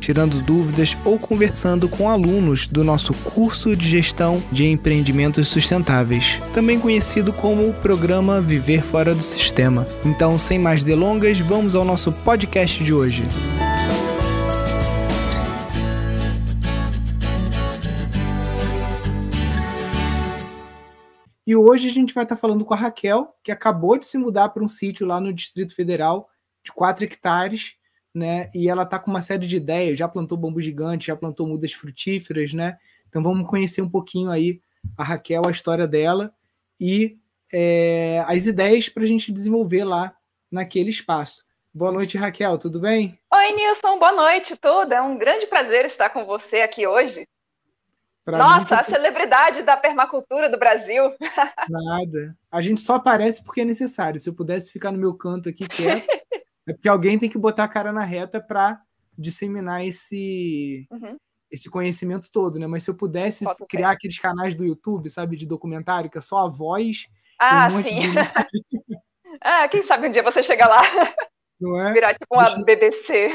tirando dúvidas ou conversando com alunos do nosso curso de gestão de empreendimentos sustentáveis, também conhecido como o programa Viver Fora do Sistema. Então, sem mais delongas, vamos ao nosso podcast de hoje. E hoje a gente vai estar falando com a Raquel, que acabou de se mudar para um sítio lá no Distrito Federal de 4 hectares né? E ela tá com uma série de ideias, já plantou bambu gigante, já plantou mudas frutíferas, né? Então vamos conhecer um pouquinho aí a Raquel, a história dela e é, as ideias para a gente desenvolver lá naquele espaço. Boa noite, Raquel, tudo bem? Oi, Nilson, boa noite, tudo. É um grande prazer estar com você aqui hoje. Pra Nossa, a celebridade da permacultura do Brasil. Nada. A gente só aparece porque é necessário. Se eu pudesse ficar no meu canto aqui quieto, é porque alguém tem que botar a cara na reta para disseminar esse, uhum. esse conhecimento todo, né? Mas se eu pudesse Foto criar bem. aqueles canais do YouTube, sabe, de documentário, que é só a voz. Ah, um sim. De... ah, quem sabe um dia você chega lá. Não é? Virar tipo uma Deixa... BBC.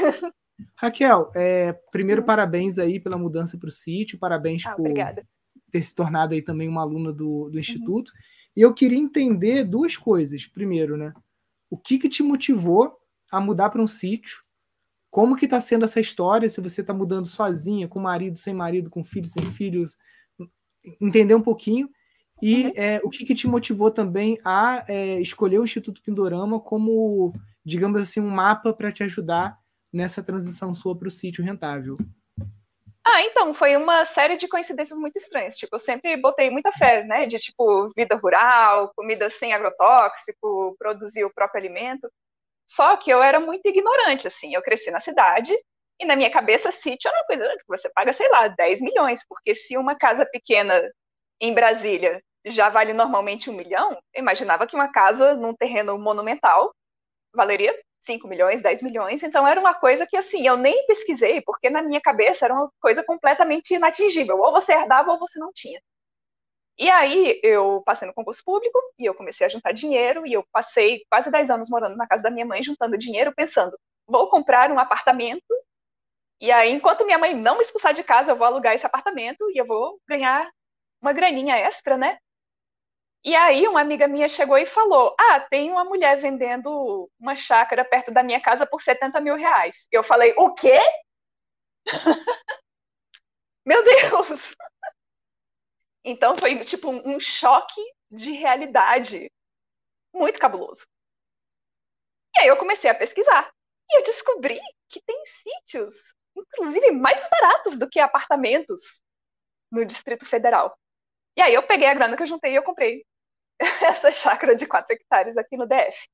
Raquel, é, primeiro uhum. parabéns aí pela mudança para o sítio, parabéns ah, por obrigada. ter se tornado aí também uma aluna do, do uhum. Instituto. Uhum. E eu queria entender duas coisas. Primeiro, né? O que, que te motivou a mudar para um sítio. Como que está sendo essa história? Se você está mudando sozinha, com marido, sem marido, com filhos, sem filhos, entender um pouquinho. E uhum. é, o que, que, te motivou também a é, escolher o Instituto Pindorama como, digamos assim, um mapa para te ajudar nessa transição sua para o sítio rentável? Ah, então, foi uma série de coincidências muito estranhas. Tipo, eu sempre botei muita fé, né? De, tipo, vida rural, comida sem agrotóxico, produzir o próprio alimento. Só que eu era muito ignorante, assim. Eu cresci na cidade e na minha cabeça, sítio era uma coisa que você paga, sei lá, 10 milhões, porque se uma casa pequena em Brasília já vale normalmente um milhão, eu imaginava que uma casa num terreno monumental valeria 5 milhões, 10 milhões, então era uma coisa que, assim, eu nem pesquisei, porque na minha cabeça era uma coisa completamente inatingível, ou você herdava ou você não tinha. E aí eu passei no concurso público e eu comecei a juntar dinheiro e eu passei quase 10 anos morando na casa da minha mãe juntando dinheiro, pensando, vou comprar um apartamento e aí enquanto minha mãe não me expulsar de casa, eu vou alugar esse apartamento e eu vou ganhar uma graninha extra, né? E aí uma amiga minha chegou e falou, ah, tem uma mulher vendendo uma chácara perto da minha casa por 70 mil reais. Eu falei, o quê? Meu Deus! Então foi tipo um, choque de realidade muito cabuloso. E aí eu comecei a pesquisar e eu descobri que tem sítios, inclusive mais baratos do que apartamentos no Distrito Federal. E aí eu peguei a grana que eu juntei e eu comprei essa chácara de 4 hectares aqui no DF.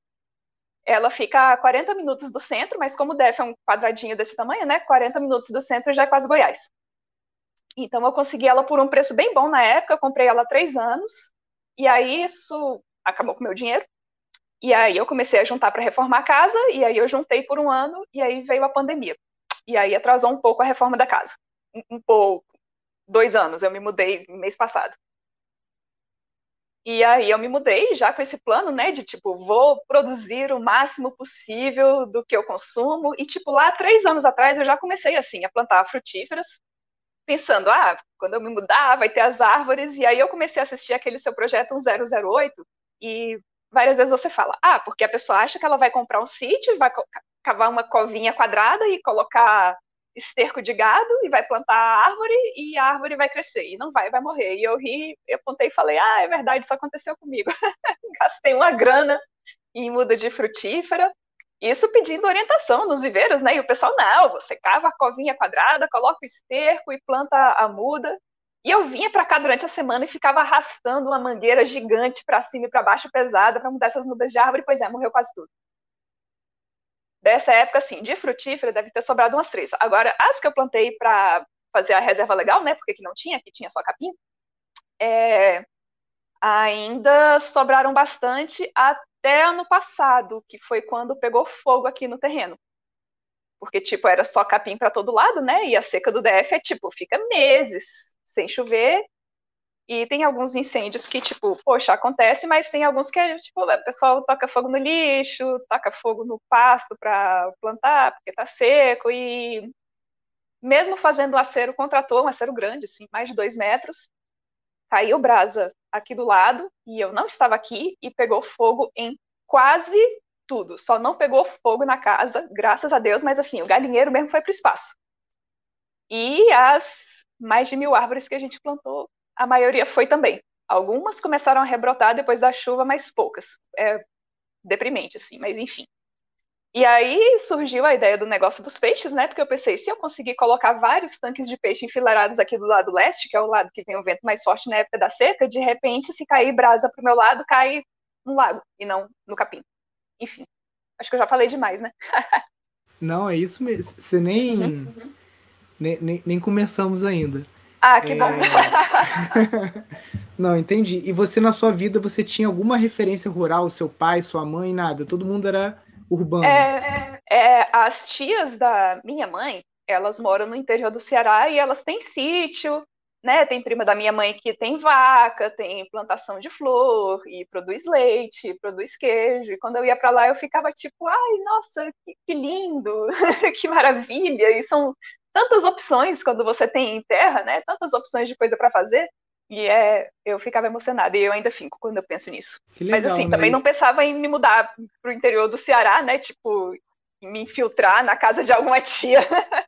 Ela fica a 40 minutos do centro, mas como o DF é um quadradinho desse tamanho, né? 40 minutos do centro já é quase Goiás. Então eu consegui ela por um preço bem bom na época, eu comprei ela há três anos, e aí isso acabou com o meu dinheiro. E aí eu comecei a juntar para reformar a casa, e aí eu juntei por um ano, e aí veio a pandemia. E aí atrasou um pouco a reforma da casa. Um, um pouco. Dois anos, eu me mudei mês passado. E aí eu me mudei já com esse plano, né, de tipo, vou produzir o máximo possível do que eu consumo. E tipo, lá três anos atrás eu já comecei assim a plantar frutíferas pensando, ah, quando eu me mudar, vai ter as árvores, e aí eu comecei a assistir aquele seu projeto 1008, e várias vezes você fala, ah, porque a pessoa acha que ela vai comprar um sítio, vai cavar uma covinha quadrada e colocar esterco de gado e vai plantar a árvore e a árvore vai crescer e não vai, vai morrer. E eu ri, eu apontei e falei, ah, é verdade, isso aconteceu comigo. Gastei uma grana em muda de frutífera isso pedindo orientação nos viveiros, né? E o pessoal, não, você cava a covinha quadrada, coloca o esterco e planta a muda. E eu vinha para cá durante a semana e ficava arrastando uma mangueira gigante para cima e para baixo, pesada, para mudar essas mudas de árvore, pois é, morreu quase tudo. Dessa época, assim, de frutífera deve ter sobrado umas três. Agora, as que eu plantei para fazer a reserva legal, né? Porque que não tinha, que tinha só capim, é, ainda sobraram bastante até ano passado, que foi quando pegou fogo aqui no terreno. Porque, tipo, era só capim para todo lado, né? E a seca do DF é, tipo, fica meses sem chover. E tem alguns incêndios que, tipo, poxa, acontece, mas tem alguns que, é, tipo, o pessoal toca fogo no lixo, taca fogo no pasto para plantar, porque tá seco. E mesmo fazendo o acero, contratou um acero grande, assim, mais de dois metros, caiu brasa aqui do lado, e eu não estava aqui, e pegou fogo em quase tudo. Só não pegou fogo na casa, graças a Deus, mas assim, o galinheiro mesmo foi para o espaço. E as mais de mil árvores que a gente plantou, a maioria foi também. Algumas começaram a rebrotar depois da chuva, mas poucas. É deprimente, assim, mas enfim. E aí surgiu a ideia do negócio dos peixes, né? Porque eu pensei, se eu conseguir colocar vários tanques de peixe enfileirados aqui do lado leste, que é o lado que tem o vento mais forte na época da seca, de repente, se cair brasa para o meu lado, cai no lago e não no capim. Enfim, acho que eu já falei demais, né? não, é isso mesmo. Você nem, uhum. nem, nem, nem, começamos ainda. Ah, que é... bom. não, entendi. E você, na sua vida, você tinha alguma referência rural? Seu pai, sua mãe, nada? Todo mundo era urbano? É, é, as tias da minha mãe, elas moram no interior do Ceará e elas têm sítio, né? Tem prima da minha mãe que tem vaca, tem plantação de flor e produz leite, produz queijo. E quando eu ia para lá, eu ficava tipo, ai, nossa, que, que lindo, que maravilha! E são tantas opções quando você tem em terra, né? Tantas opções de coisa para fazer. E é, eu ficava emocionada, e eu ainda fico quando eu penso nisso. Legal, Mas assim, né? também não pensava em me mudar pro interior do Ceará, né? Tipo, me infiltrar na casa de alguma tia.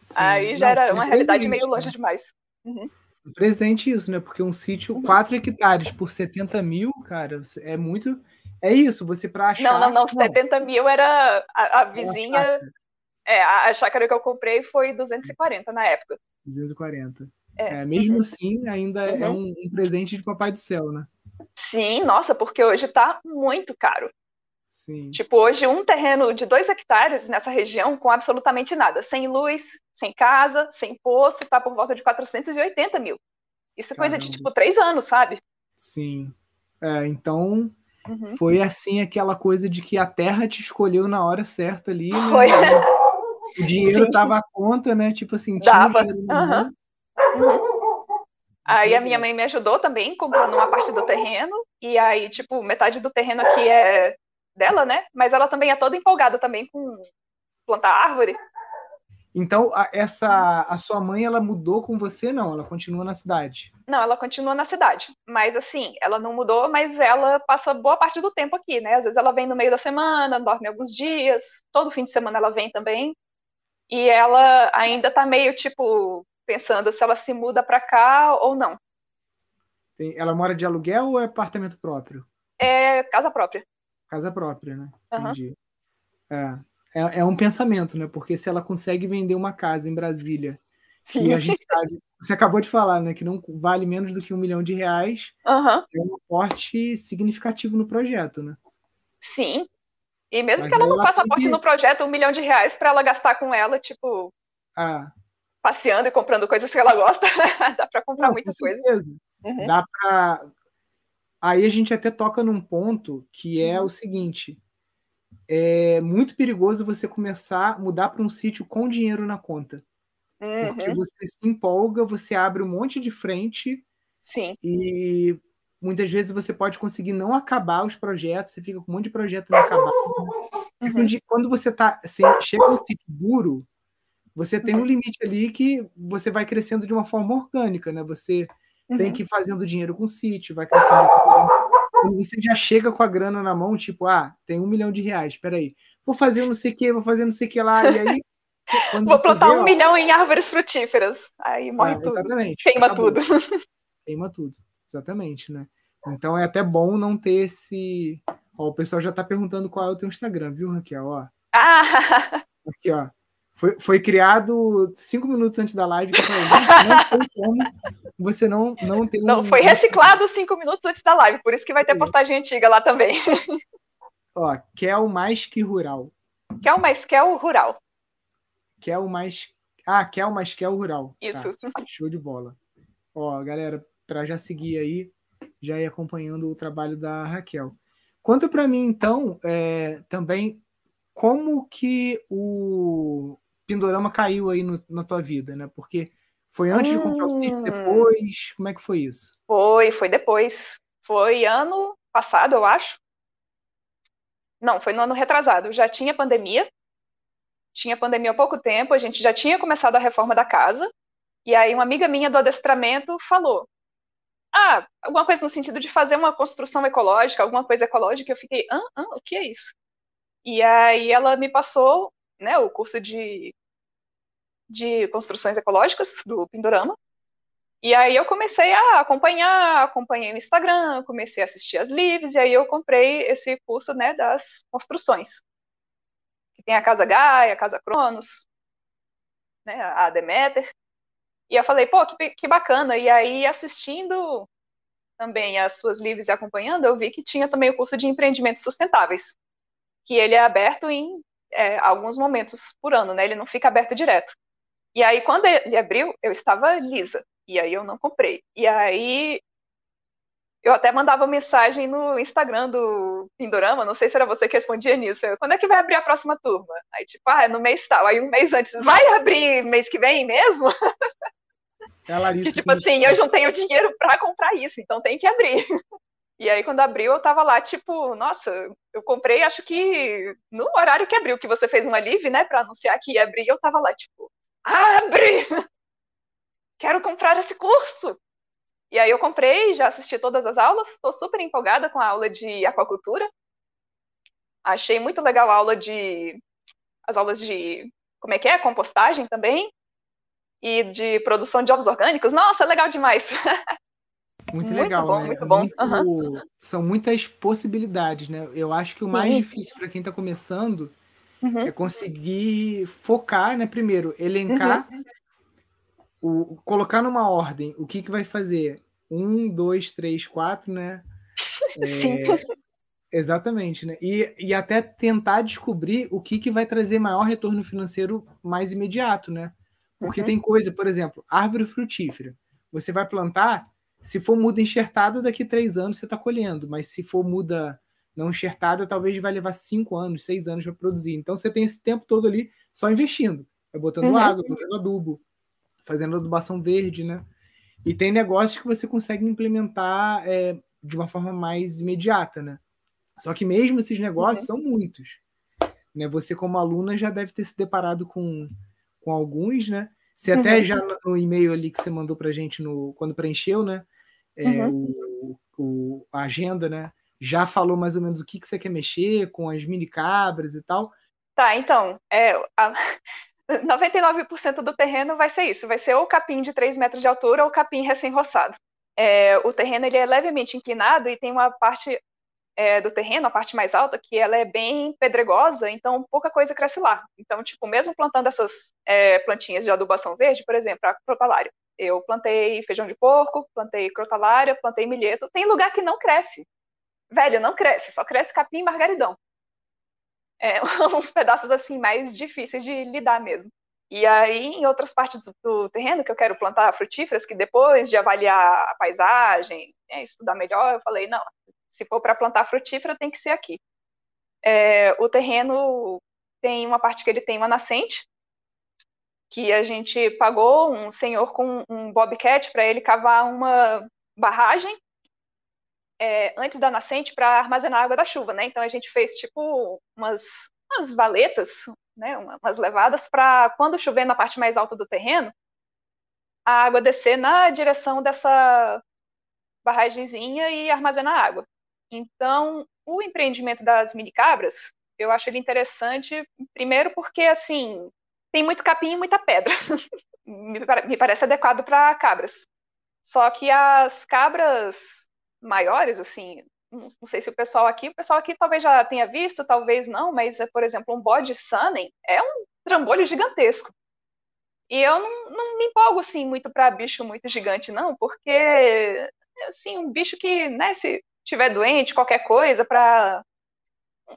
Sim. Aí já não, era uma realidade meio longe né? demais. Uhum. Presente isso, né? Porque um sítio, 4 uhum. hectares por 70 mil, cara, é muito. É isso, você para achar. Não, não, não, 70 mil era a, a vizinha. É, a chácara que eu comprei foi 240 na época. 240. É, é mesmo uhum. assim, ainda é uhum. é um, um, presente de Papai do Céu, né? Sim, nossa, porque hoje tá muito caro. Sim. Tipo, hoje um terreno de dois hectares nessa região com absolutamente nada, sem luz, sem casa, sem poço, tá por volta de 480 mil. Isso é coisa de tipo três anos, sabe? Sim. É, então uhum. foi assim aquela coisa de que a terra te escolheu na hora certa ali. Né? Foi. O dinheiro Sim. tava à conta, né? Tipo assim, Dava. Uhum. Uhum. Aí a minha mãe me ajudou também, comprando uma parte do terreno, e aí, tipo, metade do terreno aqui é dela, né? Mas ela também é toda empolgada também com plantar árvore. Então, a, essa a sua mãe, ela mudou com você, não? Ela continua na cidade? Não, ela continua na cidade. Mas assim, ela não mudou, mas ela passa boa parte do tempo aqui, né? Às vezes ela vem no meio da semana, dorme alguns dias, todo fim de semana ela vem também. E ela ainda tá meio tipo pensando se ela se muda para cá ou não. ela mora de aluguel ou é apartamento próprio? É casa própria. Casa própria, né? Entendi. Uhum. É, é, é, um pensamento, né? Porque se ela consegue vender uma casa em Brasília, que a gente sabe, você acabou de falar, né? Que não vale menos do que um milhão de reais, uhum. é um aporte significativo no projeto, né? Sim. E mesmo Mas que ela não faça aporte no projeto, um milhão de reais para ela gastar com ela, tipo. Ah, passeando e comprando coisas que ela gosta, dá para comprar Não, muita coisa. Uhum. Dá para. Aí a gente até toca num ponto que é uhum. o seguinte: é muito perigoso você começar a mudar para um sítio com dinheiro na conta. Uhum. Porque você se empolga, você abre um monte de frente. Sim. E muitas vezes você pode conseguir não acabar os projetos, você fica com um monte de projeto não acabado. Uhum. Quando você tá, assim, chega um sítio duro, você tem um limite ali que você vai crescendo de uma forma orgânica, né? Você uhum. tem que ir fazendo dinheiro com o sítio, vai crescendo. Quando você já chega com a grana na mão, tipo, ah, tem um milhão de reais, peraí. Vou fazer não sei o que, vou fazer não sei o que lá, e aí. Vou plantar vê, um ó, milhão em árvores frutíferas. Aí morre ah, tudo. Exatamente. Queima acabou. tudo. Queima tudo. Exatamente, né? Então é até bom não ter esse. Ó, o pessoal já tá perguntando qual é o teu Instagram, viu, Raquel? Ó. Ah! Aqui, ó. Foi, foi criado cinco minutos antes da live que eu falei, não, como você não, não tem um... Não, foi reciclado cinco minutos antes da live, por isso que vai ter postagem antiga lá também. Ó, Kel mais que rural. Kel mais Kel rural. Kel mais... Ah, Kel mais Kel rural. Tá, isso. Tá, show de bola. Ó, galera, para já seguir aí, já ir acompanhando o trabalho da Raquel. Conta para mim, então, é, também, como que o Pindorama caiu aí no, na tua vida, né? Porque foi antes hum. de comprar o sítio, hum. depois? Como é que foi isso? Foi, foi depois. Foi ano passado, eu acho. Não, foi no ano retrasado. Já tinha pandemia. Tinha pandemia há pouco tempo, a gente já tinha começado a reforma da casa. E aí uma amiga minha do adestramento falou: "Ah, alguma coisa no sentido de fazer uma construção ecológica, alguma coisa ecológica". Eu fiquei: "Ah, ah o que é isso?". E aí ela me passou, né, o curso de de construções ecológicas do Pindorama. E aí eu comecei a acompanhar, acompanhei no Instagram, comecei a assistir as lives, e aí eu comprei esse curso, né, das construções. Que tem a Casa Gaia, a Casa Cronos, né, a Demeter. E eu falei, pô, que, que bacana. E aí, assistindo também as suas lives e acompanhando, eu vi que tinha também o curso de empreendimentos sustentáveis, que ele é aberto em é, alguns momentos por ano, né? Ele não fica aberto direto. E aí, quando ele abriu, eu estava lisa. E aí eu não comprei. E aí eu até mandava mensagem no Instagram do Pindorama, não sei se era você que respondia nisso. Eu, Quando é que vai abrir a próxima turma? Aí, tipo, ah, é no mês tal. Aí um mês antes, vai abrir mês que vem mesmo? É a Larissa. que, tipo assim, eu não tenho dinheiro para comprar isso, então tem que abrir. E aí, quando abriu, eu tava lá, tipo, nossa, eu comprei, acho que no horário que abriu, que você fez uma live, né, para anunciar que ia abrir, eu tava lá, tipo, abre! Quero comprar esse curso! E aí eu comprei, já assisti todas as aulas, estou super empolgada com a aula de aquacultura. Achei muito legal a aula de. as aulas de. como é que é? Compostagem também. E de produção de ovos orgânicos. Nossa, legal demais! Muito, muito legal, bom, né? Muito bom, muito, uhum. São muitas possibilidades, né? Eu acho que o mais uhum. difícil para quem está começando uhum. é conseguir focar, né? Primeiro, elencar, uhum. o, colocar numa ordem o que, que vai fazer. Um, dois, três, quatro, né? Sim. É, exatamente, né? E, e até tentar descobrir o que, que vai trazer maior retorno financeiro mais imediato, né? Porque uhum. tem coisa, por exemplo, árvore frutífera. Você vai plantar, se for muda enxertada, daqui três anos você está colhendo, mas se for muda não enxertada, talvez vai levar cinco anos, seis anos para produzir. Então você tem esse tempo todo ali só investindo, vai botando uhum. água, botando adubo, fazendo adubação verde, né? E tem negócios que você consegue implementar é, de uma forma mais imediata, né? Só que mesmo esses negócios uhum. são muitos. Né? Você, como aluna, já deve ter se deparado com, com alguns, né? Você até uhum. já no e-mail ali que você mandou para gente no, quando preencheu, né? É, uhum. o, o, a agenda, né? Já falou mais ou menos o que, que você quer mexer com as mini cabras e tal? Tá, então, é, a, 99% do terreno vai ser isso, vai ser ou capim de 3 metros de altura ou capim recém-roçado. É, o terreno ele é levemente inclinado e tem uma parte é, do terreno, a parte mais alta, que ela é bem pedregosa, então pouca coisa cresce lá. Então, tipo, mesmo plantando essas é, plantinhas de adubação verde, por exemplo, a crotalária, eu plantei feijão de porco, plantei crotalária, plantei milheto, tem lugar que não cresce, velho, não cresce, só cresce capim e margaridão. É, uns pedaços assim mais difíceis de lidar mesmo. E aí, em outras partes do, do terreno que eu quero plantar frutíferas, que depois de avaliar a paisagem, né, estudar melhor, eu falei, não, se for para plantar frutífera, tem que ser aqui. É, o terreno tem uma parte que ele tem uma nascente, que a gente pagou um senhor com um bobcat para ele cavar uma barragem é, antes da nascente para armazenar a água da chuva, né? Então a gente fez tipo umas, umas valetas, né? Umas levadas para quando chover na parte mais alta do terreno, a água descer na direção dessa barragemzinha e armazenar água. Então, o empreendimento das mini cabras, eu acho ele interessante, primeiro porque assim tem muito capim e muita pedra. me parece adequado para cabras. Só que as cabras maiores, assim, não, sei se o pessoal aqui, o pessoal aqui talvez já tenha visto, talvez não, mas, por exemplo, um bode Sunning é um trambolho gigantesco. E eu não, não me empolgo, assim, muito para bicho muito gigante, não, porque, assim, um bicho que, né, se tiver doente, qualquer coisa, para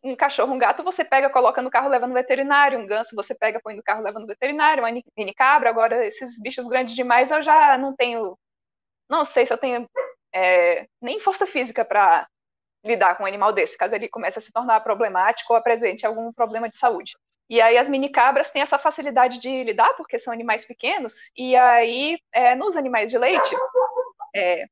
um cachorro, um gato, você pega, coloca no carro, leva no veterinário, um ganso você pega, põe no carro, leva no veterinário, uma mini cabra, agora esses bichos grandes demais eu já não tenho, não sei se eu tenho é, nem força física para lidar com um animal desse, caso ele comece a se tornar problemático ou apresente algum problema de saúde. E aí as mini cabras têm essa facilidade de lidar, porque são animais pequenos, e aí é, nos animais de leite, é,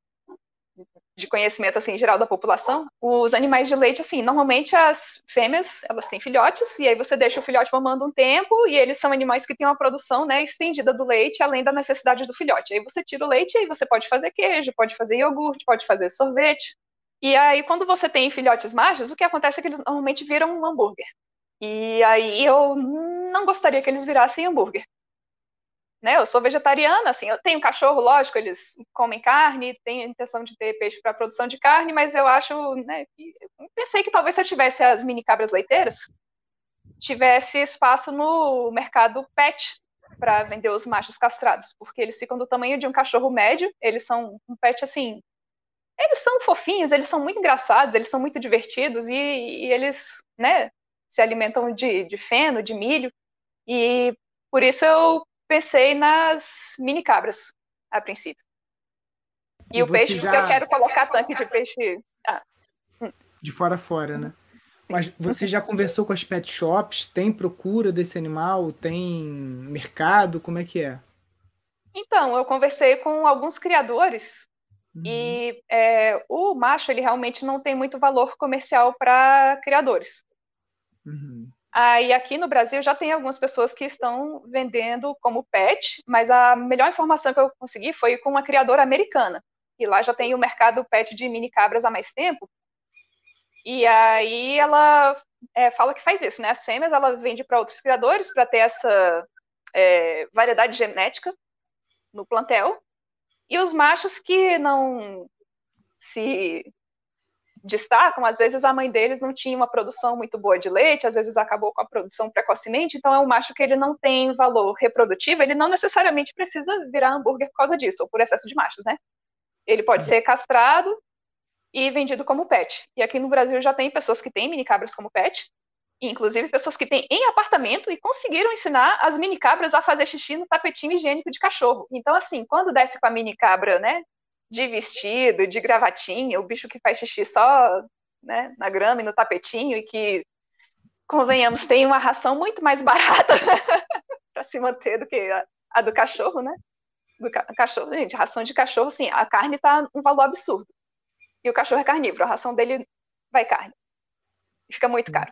de conhecimento assim geral da população, os animais de leite assim, normalmente as fêmeas, elas têm filhotes e aí você deixa o filhote mamando um tempo e eles são animais que têm uma produção, né, estendida do leite além da necessidade do filhote. Aí você tira o leite e aí você pode fazer queijo, pode fazer iogurte, pode fazer sorvete. E aí quando você tem filhotes machos, o que acontece é que eles normalmente viram um hambúrguer. E aí eu não gostaria que eles virassem hambúrguer né? Eu sou vegetariana, assim, eu tenho cachorro, lógico, eles comem carne, tenho a intenção de ter peixe para produção de carne, mas eu acho, né, que, pensei que talvez se eu tivesse as mini cabras leiteiras, tivesse espaço no mercado pet para vender os machos castrados, porque eles ficam do tamanho de um cachorro médio, eles são um pet assim, eles são fofinhos, eles são muito engraçados, eles são muito divertidos e, e eles, né, se alimentam de, de feno, de milho, e por isso eu pensei nas mini cabras, a princípio. E, e o peixe, já... eu quero colocar tanque de peixe. Ah. De fora a fora, né? Mas você já conversou com as pet shops? Tem procura desse animal? Tem mercado? Como é que é? Então, eu conversei com alguns criadores uhum. e é, o macho ele realmente não tem muito valor comercial para criadores. Uhum. Aí aqui no Brasil já tem algumas pessoas que estão vendendo como pet, mas a melhor informação que eu consegui foi com uma criadora americana. E lá já tem o mercado pet de mini cabras há mais tempo. E aí ela é, fala que faz isso, né? As fêmeas ela vende para outros criadores para ter essa é, variedade genética no plantel. E os machos que não se destacam, às vezes a mãe deles não tinha uma produção muito boa de leite, às vezes acabou com a produção precocemente, então é um macho que ele não tem valor reprodutivo, ele não necessariamente precisa virar hambúrguer por causa disso, ou por excesso de machos, né? Ele pode ser castrado e vendido como pet. E aqui no Brasil já tem pessoas que têm mini cabras como pet, inclusive pessoas que têm em apartamento e conseguiram ensinar as mini cabras a fazer xixi no tapetinho higiênico de cachorro. Então, assim, quando desce com a mini cabra, né, de vestido, de gravatinha, o bicho que faz xixi só né, na grama e no tapetinho, e que, convenhamos, tem uma ração muito mais barata para se manter do que a, a, do cachorro, né? Do ca cachorro, gente, ração de cachorro, sim, a carne está um valor absurdo. E o cachorro é carnívoro, a ração dele vai carne. Fica muito sim. caro.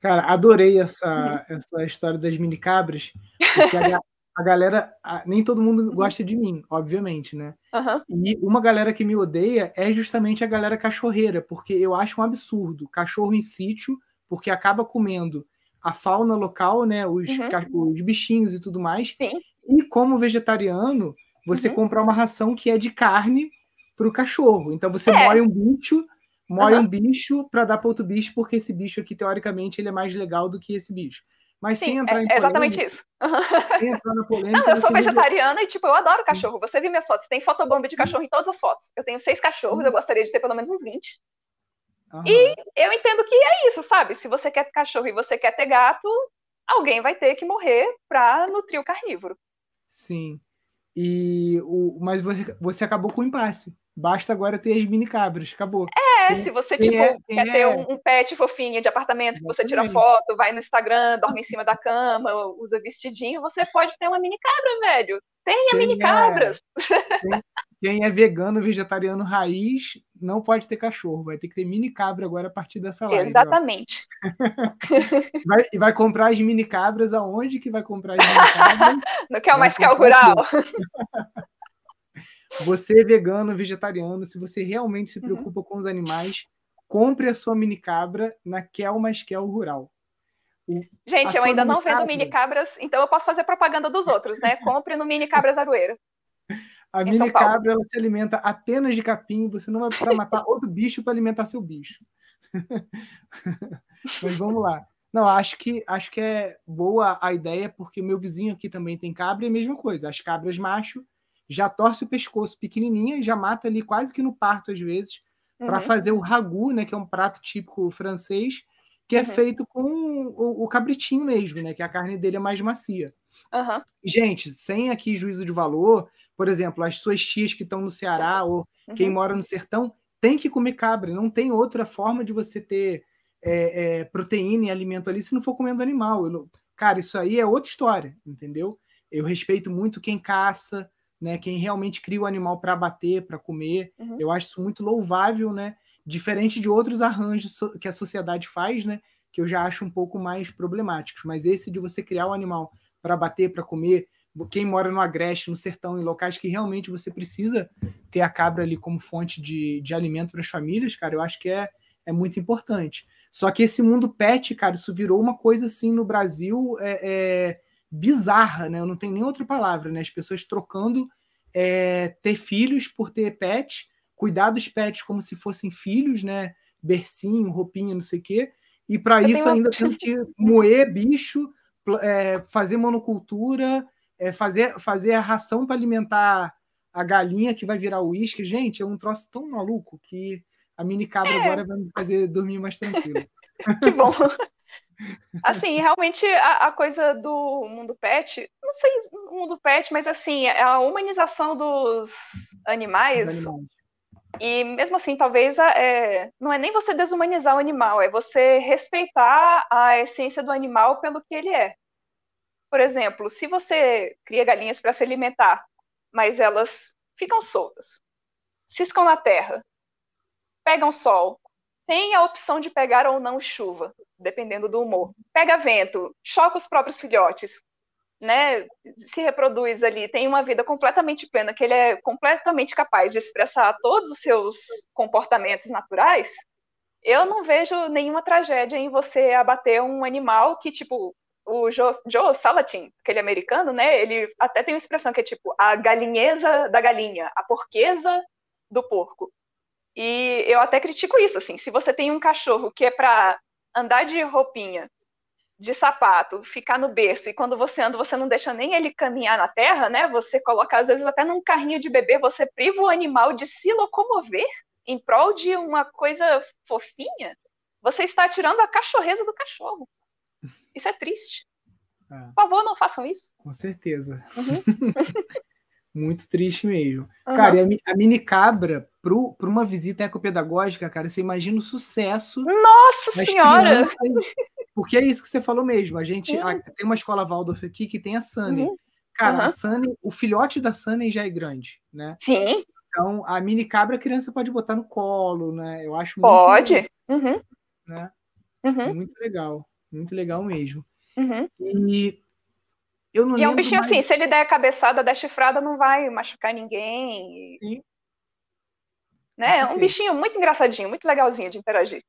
Cara, adorei essa, uhum. essa história das mini cabras, porque a, a galera, a, nem todo mundo uhum. gosta de mim, obviamente, né? Uhum. E uma galera que me odeia é justamente a galera cachorreira, porque eu acho um absurdo cachorro em sítio, porque acaba comendo a fauna local, né? Os, uhum. os bichinhos e tudo mais. Sim. E como vegetariano, você uhum. compra uma ração que é de carne para o cachorro. Então você é. um bicho, moe um bicho para dar para outro bicho, porque esse bicho aqui, teoricamente, ele é mais legal do que esse bicho. Mas Sim, sem entrar é, em polêmica, exatamente isso. Sem entrar na polêmica. Não, eu sou vegetariana e, tipo, eu adoro cachorro. Você viu minhas fotos, tem fotobomba de cachorro em todas as fotos. Eu tenho seis cachorros, eu gostaria de ter pelo menos uns 20. Uhum. E eu entendo que é isso, sabe? Se você quer cachorro e você quer ter gato, alguém vai ter que morrer para nutrir o carnívoro. Sim. E o, mas você, você acabou com o impasse. Basta agora ter as mini cabras, acabou. É, quem, se você tipo, é, quer ter é? um, um, pet fofinho de apartamento que você tira foto, vai no Instagram, dorme em cima da cama, usa vestidinho, você pode ter uma mini cabra, velho. Tenha quem mini é cabras. Quem, quem, é vegano, vegetariano raiz, não pode ter cachorro, vai ter que ter mini cabra agora a partir dessa live. Exatamente. vai, e vai comprar as mini cabras aonde que vai comprar as mini cabras? no que é o mais que é o rural. Você, vegano, vegetariano, se você realmente se uhum. preocupa uhum. com os animais, compre a sua mini cabra na Kel Mais Kel Rural. O, Gente, eu ainda não cabra... vendo mini cabras, então eu posso fazer propaganda dos outros, né? Compre no Mini Cabras Aroeira. A mini cabra ela se alimenta apenas de capim, você não vai precisar matar outro bicho para alimentar seu bicho. Mas vamos lá. Não, acho que acho que é boa a ideia, porque o meu vizinho aqui também tem cabra e é a mesma coisa. As cabras macho já torce o pescoço pequenininha e já mata ali quase que no parto às vezes, uhum. para fazer o ragu, né, que é um prato típico francês, que é uhum. feito com o, o, cabritinho mesmo, né, que a carne dele é mais macia. Uhum. Gente, sem aqui juízo de valor, por exemplo, as suas tias que estão no Ceará ou quem uhum. mora no sertão, tem que comer cabra, não tem outra forma de você ter é, é, proteína e alimento ali se não for comendo animal. Eu, cara, isso aí é outra história, entendeu? Eu respeito muito quem caça, né? Quem realmente cria o animal para abater, para comer. Uhum. Eu acho isso muito louvável, né? Diferente de outros arranjos que a sociedade faz, né? Que eu já acho um pouco mais problemáticos. Mas esse de você criar o animal para abater, para comer, quem mora no Agreste, no sertão, em locais que realmente você precisa ter a cabra ali como fonte de, de alimento para as famílias, cara, eu acho que é, é muito importante. Só que esse mundo pet, cara, isso virou uma coisa assim no Brasil é, é bizarra, né? Eu não tenho nem outra palavra, né? As pessoas trocando é, ter filhos por ter pet, cuidar dos pets como se fossem filhos, né? Bercinho, roupinha, não sei o quê. E para isso uma... ainda tendo que moer bicho, é, fazer monocultura, é, fazer, fazer a ração para alimentar a galinha que vai virar uísque. Gente, é um troço tão maluco que a mini cabra é. agora vai me fazer dormir mais tranquilo. Que bom. Assim, realmente a, a, coisa do mundo pet, não sei o mundo pet, mas assim, é a humanização dos animais. E mesmo assim, talvez é, não é nem você desumanizar o animal, é você respeitar a essência do animal pelo que ele é. Por exemplo, se você cria galinhas para se alimentar, mas elas ficam soltas, ciscam na terra, pegam sol, tem a opção de pegar ou não chuva, dependendo do humor. Pega vento, choca os próprios filhotes, né? Se reproduz ali, tem uma vida completamente plena, que ele é completamente capaz de expressar todos os seus comportamentos naturais. Eu não vejo nenhuma tragédia em você abater um animal que, tipo, o Joe, Joe Salatin, aquele americano, né? Ele até tem uma expressão que é tipo a galinheza da galinha, a porqueza do porco. E eu até critico isso, assim, se você tem um cachorro que é para andar de roupinha, de sapato, ficar no berço, e quando você anda, você não deixa nem ele caminhar na terra, né? Você coloca, às vezes, até num carrinho de bebê, você priva o animal de se locomover em prol de uma coisa fofinha, você está tirando a cachorreza do cachorro. Isso é triste. É. Por favor, não façam isso. Com certeza. Uhum. Muito triste mesmo. Uhum. Cara, a, a mini cabra, para uma visita ecopedagógica, cara, você imagina o sucesso. Nossa Senhora! Crianças, porque é isso que você falou mesmo. A gente uhum. a, tem uma escola Waldorf aqui que tem a Sunny. Uhum. Cara, a Sunny, o filhote da Sunny já é grande, né? Sim. Então, a mini cabra a criança pode botar no colo, né? Eu acho muito. Pode. Uhum. Né? Uhum. Muito legal. Muito legal mesmo. Uhum. E eu não e é um bichinho mais... assim, se ele der a cabeçada da chifrada, não vai machucar ninguém. Sim. Né? É um bichinho muito engraçadinho, muito legalzinho de interagir.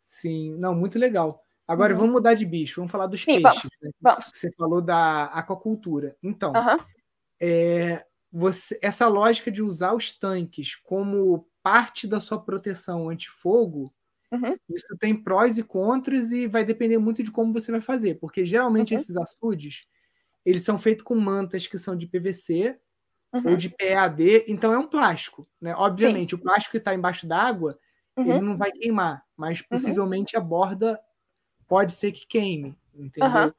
Sim, não, muito legal. Agora uhum. vamos mudar de bicho, vamos falar dos Sim, peixes. Vamos, né? vamos. Você falou da aquacultura. Então, uhum. é, você, essa lógica de usar os tanques como parte da sua proteção anti-fogo, uhum. isso tem prós e contras e vai depender muito de como você vai fazer, porque geralmente uhum. esses açudes eles são feitos com mantas que são de PVC uhum. ou de PAD, então é um plástico, né? Obviamente, Sim. o plástico que está embaixo d'água, uhum. ele não vai queimar, mas uhum. possivelmente a borda pode ser que queime, entendeu?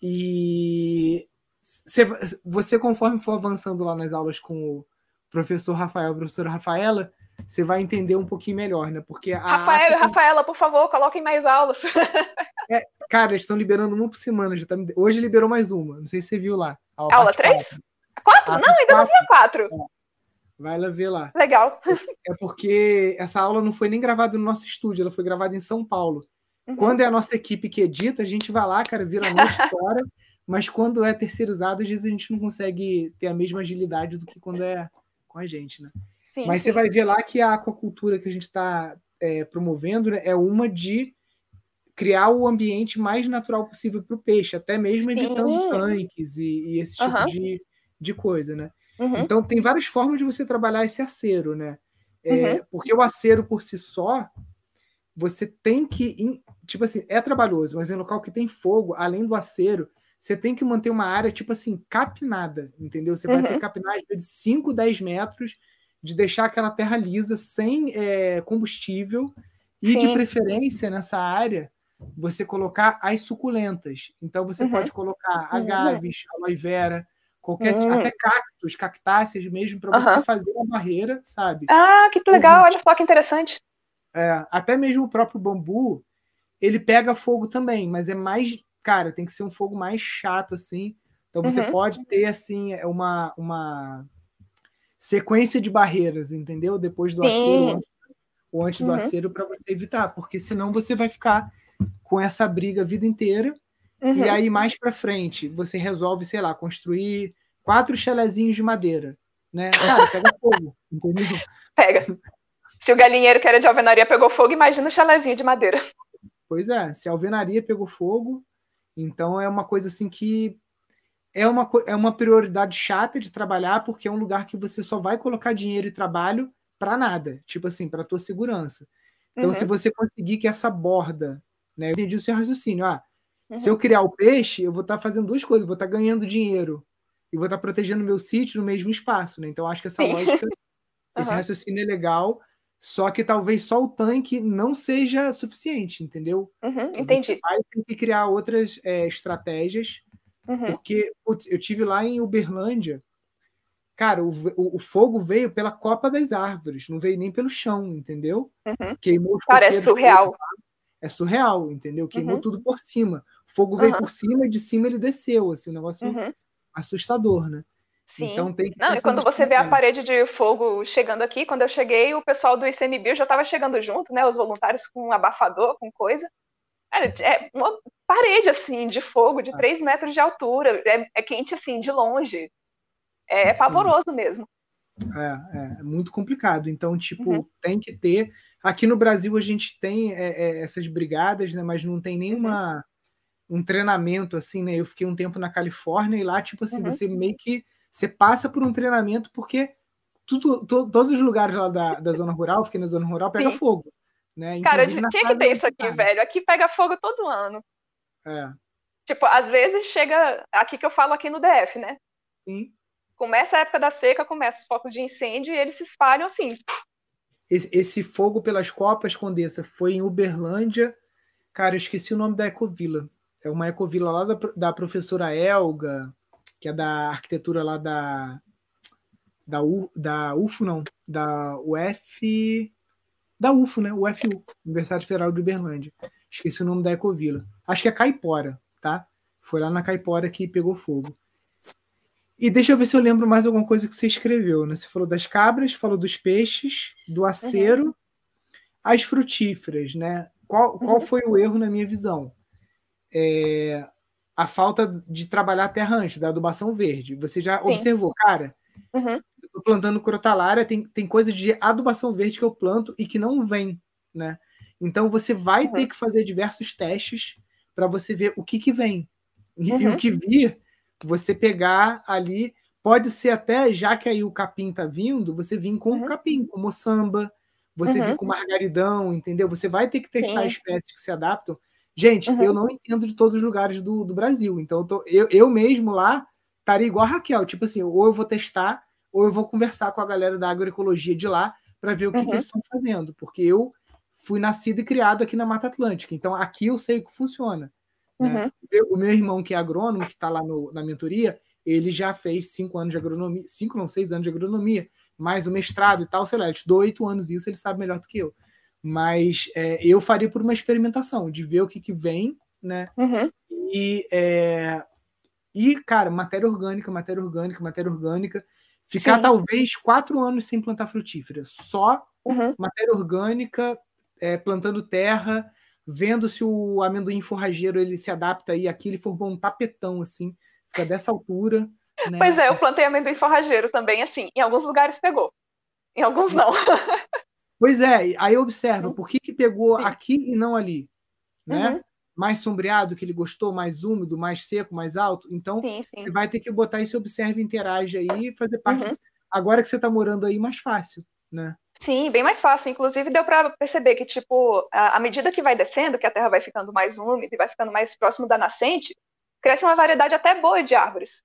E você, você, conforme for avançando lá nas aulas com o professor Rafael, a professora Rafaela, você vai entender um pouquinho melhor, né? Porque Rafael e Rafaela, por favor, coloquem mais aulas. É, cara, eles estão liberando uma por semana. Já tá... Hoje liberou mais uma. Não sei se você viu lá. Aula 3? Quatro? Não, ainda não havia quatro. É. Vai lá ver lá. Legal. É porque essa aula não foi nem gravada no nosso estúdio, ela foi gravada em São Paulo. Uhum. Quando é a nossa equipe que edita, a gente vai lá, cara, vira a noite fora. Mas quando é terceirizado, às vezes a gente não consegue ter a mesma agilidade do que quando é com a gente, né? Sim, Mas sim. você vai ver lá que a aquacultura que a gente está é, promovendo né, é uma de criar o ambiente mais natural possível para o peixe, até mesmo sim. evitando tanques e, e esse tipo uhum. de, de coisa, né? Uhum. Então tem várias formas de você trabalhar esse acero, né? É, uhum. Porque o acero por si só, você tem que. Tipo assim, é trabalhoso, mas em local que tem fogo, além do acero, você tem que manter uma área, tipo assim, capinada, entendeu? Você vai ter uhum. capinagem de 5, 10 metros de deixar aquela terra lisa, sem é, combustível, e Sim. de preferência nessa área você colocar as suculentas. Então você uhum. pode colocar agaves, aloe vera, qualquer hum. até cactos, cactáceas mesmo, para você uhum. fazer uma barreira, sabe? Ah, que legal, olha só que interessante. É, até mesmo o próprio bambu, ele pega fogo também, mas é mais, cara, tem que ser um fogo mais chato, assim. Então você uhum. pode ter, assim, é uma, uma sequência de barreiras, entendeu? Depois do Sim. acero ou antes uhum. do acero, para você evitar, porque senão você vai ficar com essa briga a vida inteira. Uhum. E aí, mais para frente, você resolve, sei lá, construir quatro chalezinhos de madeira. Né? Cara, pega fogo, entendeu? Pega. Se o galinheiro que era de alvenaria pegou fogo, imagina o chalezinho de madeira. Pois é, se a alvenaria pegou fogo, então é uma coisa assim que é uma, é uma prioridade chata de trabalhar, porque é um lugar que você só vai colocar dinheiro e trabalho para nada, tipo assim, para tua segurança. Então, uhum. se você conseguir que essa borda, né, eu entendi o seu raciocínio, ah, uhum. se eu criar o peixe, eu vou estar tá fazendo duas coisas, vou estar tá ganhando dinheiro e vou estar tá protegendo meu sítio no mesmo espaço, né? Então, acho que essa Sim. lógica, esse uhum. raciocínio é legal, só que talvez só o tanque não seja suficiente, entendeu? Uhum, entendi. Ter que criar outras é, estratégias, uhum. porque putz, eu tive lá em Uberlândia, Cara, o, o, o, fogo veio pela copa das árvores, não veio nem pelo chão, entendeu? Uhum. Queimou os Cara, é surreal. É surreal, entendeu? Queimou uhum. tudo por cima. O fogo veio uhum. por cima e de cima ele desceu, assim, um negócio uhum. assustador, né? Sim. Então tem que Não, e quando você vê a parede de fogo chegando aqui, quando eu cheguei, o pessoal do ICMBio já estava chegando junto, né? Os voluntários com um abafador, com coisa. é uma parede, assim, de fogo de 3 ah. metros de altura. É, é quente, assim, de longe. É, é pavoroso mesmo. É, é, é, muito complicado. Então, tipo, uhum. tem que ter. Aqui no Brasil a gente tem é, é, essas brigadas, né? Mas não tem nenhuma uhum. um treinamento assim, né? Eu fiquei um tempo na Califórnia e lá, tipo assim, uhum. você meio que você passa por um treinamento porque tudo, to, todos os lugares lá da, da zona rural, fiquei na zona rural, pega Sim. fogo. Né? Cara, tinha que ter isso aqui, velho. Aqui pega fogo todo ano. É. Tipo, às vezes chega. Aqui que eu falo aqui no DF, né? Sim começa a época da seca, começa os focos de incêndio e eles se espalham assim. Esse, fogo pelas copas, Condessa, foi em Uberlândia. Cara, eu esqueci o nome da ecovila. É uma ecovila lá da, da professora Elga, que é da arquitetura lá da da, U, da não, da UF, da né? UFU, Universidade Federal de Uberlândia. Esqueci o nome da ecovila. Acho que é Caipora, tá? Foi lá na Caipora que pegou fogo. E deixa eu ver se eu lembro mais alguma coisa que você escreveu, né? Você falou das cabras, falou dos peixes, do acero, uhum. as frutíferas, né? Qual, qual uhum. foi o erro na minha visão? É, a falta de trabalhar a terra antes, da adubação verde. Você já Sim. observou, cara? Uhum. Eu tô plantando crotalária, tem, tem coisa de adubação verde que eu planto e que não vem, né? Então você vai ter uhum. que fazer diversos testes para você ver o que que vem. E, e o uhum. que vir você pegar ali, pode ser até, já que aí o capim tá vindo, você vir com uhum. o capim, com moçamba, você uhum. vir com margaridão, entendeu? Você vai ter que testar Sim. espécies que se adaptam. Gente, uhum. eu não entendo de todos os lugares do, do Brasil, então eu, tô, eu, eu mesmo lá estaria igual a Raquel, tipo assim, ou eu vou testar, ou eu vou conversar com a galera da agroecologia de lá para ver o que, que, eles estão fazendo, porque eu fui nascido e criado aqui na Mata Atlântica, então aqui eu sei o que funciona. Né? Uhum. O meu irmão, que é agrônomo, que está lá no, na mentoria, ele já fez cinco anos de agronomia, cinco, não, seis anos de agronomia, mais o mestrado e tal, sei lá, ele estudou oito anos isso, ele sabe melhor do que eu. Mas é, eu faria por uma experimentação, de ver o que, que vem, né? Uhum. E, é, e, cara, matéria orgânica, matéria orgânica, matéria orgânica. Ficar Sim. talvez quatro anos sem plantar frutífera, só uhum. matéria orgânica, é, plantando terra, vendo se o amendoim forrageiro ele se adapta aí aqui, ele formou um tapetão assim, fica dessa altura. Né? Pois é, eu plantei amendoim forrageiro também, assim, em alguns lugares pegou, em alguns não. Pois é, aí observa, por que, que pegou Sim. aqui e não ali? Né? Uhum. Mais sombreado, que ele gostou, mais úmido, mais seco, mais alto. Então, sim, sim. você vai ter que botar isso, observe, interage aí e fazer parte. Uhum. Agora que você está morando aí, mais fácil, né? Sim, bem mais fácil. Inclusive, deu para perceber que, tipo, à medida que vai descendo, que a terra vai ficando mais úmida e vai ficando mais próximo da nascente, cresce uma variedade até boa de árvores.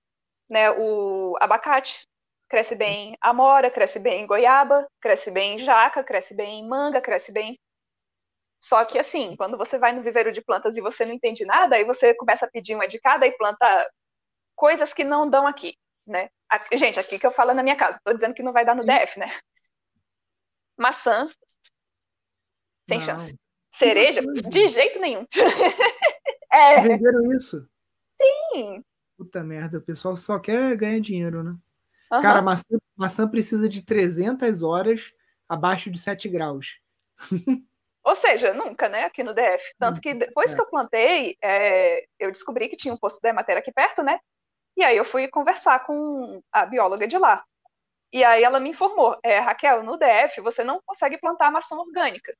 Né? O abacate cresce bem amora, cresce bem goiaba, cresce bem jaca, cresce bem manga, cresce bem. Só que, assim, quando você vai no viveiro de plantas e você não entende nada, aí você começa a pedir uma de cada e planta coisas que não dão aqui. né? Gente, aqui que eu falo na minha casa, tô dizendo que não vai dar no DF, né? Maçã, sem não. chance. Cereja, de jeito nenhum. é. Venderam isso? Sim. Puta merda, o pessoal só quer ganhar dinheiro, né? Uhum. Cara, maçã, maçã precisa de 300 horas abaixo de 7 graus. Ou seja, nunca, né, aqui no DF. Tanto que depois é. que eu plantei, é, eu descobri que tinha um posto de matéria aqui perto, né? E aí eu fui conversar com a bióloga de lá. E aí ela me informou, é, Raquel, no DF você não consegue plantar maçã orgânica.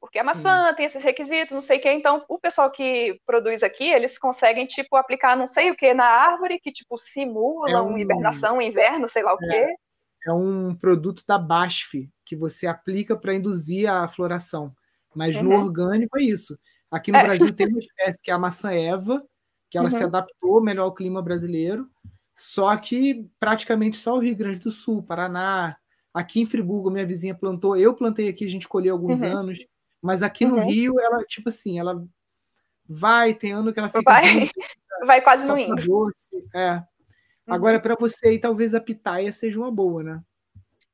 Porque a maçã Sim. tem esses requisitos, não sei o que. Então, o pessoal que produz aqui, eles conseguem, tipo, aplicar não sei o que na árvore, que, tipo, simula é um... hibernação, inverno, sei lá o é. quê. É um produto da BASF, que você aplica para induzir a floração. Mas uhum. no orgânico é isso. Aqui no é. Brasil tem uma espécie que é a maçã Eva, que ela uhum. se adaptou melhor ao clima brasileiro, só que praticamente só o Rio Grande do Sul, Paraná, aqui em Friburgo, minha vizinha plantou, eu plantei aqui, a gente colheu alguns uhum. anos, mas aqui no uhum. Rio, ela, tipo assim, ela vai, tem ano que ela fica. Vai, muito, vai quase no indo. Doce, é. Uhum. Agora, para você aí, talvez a pitaia seja uma boa, né?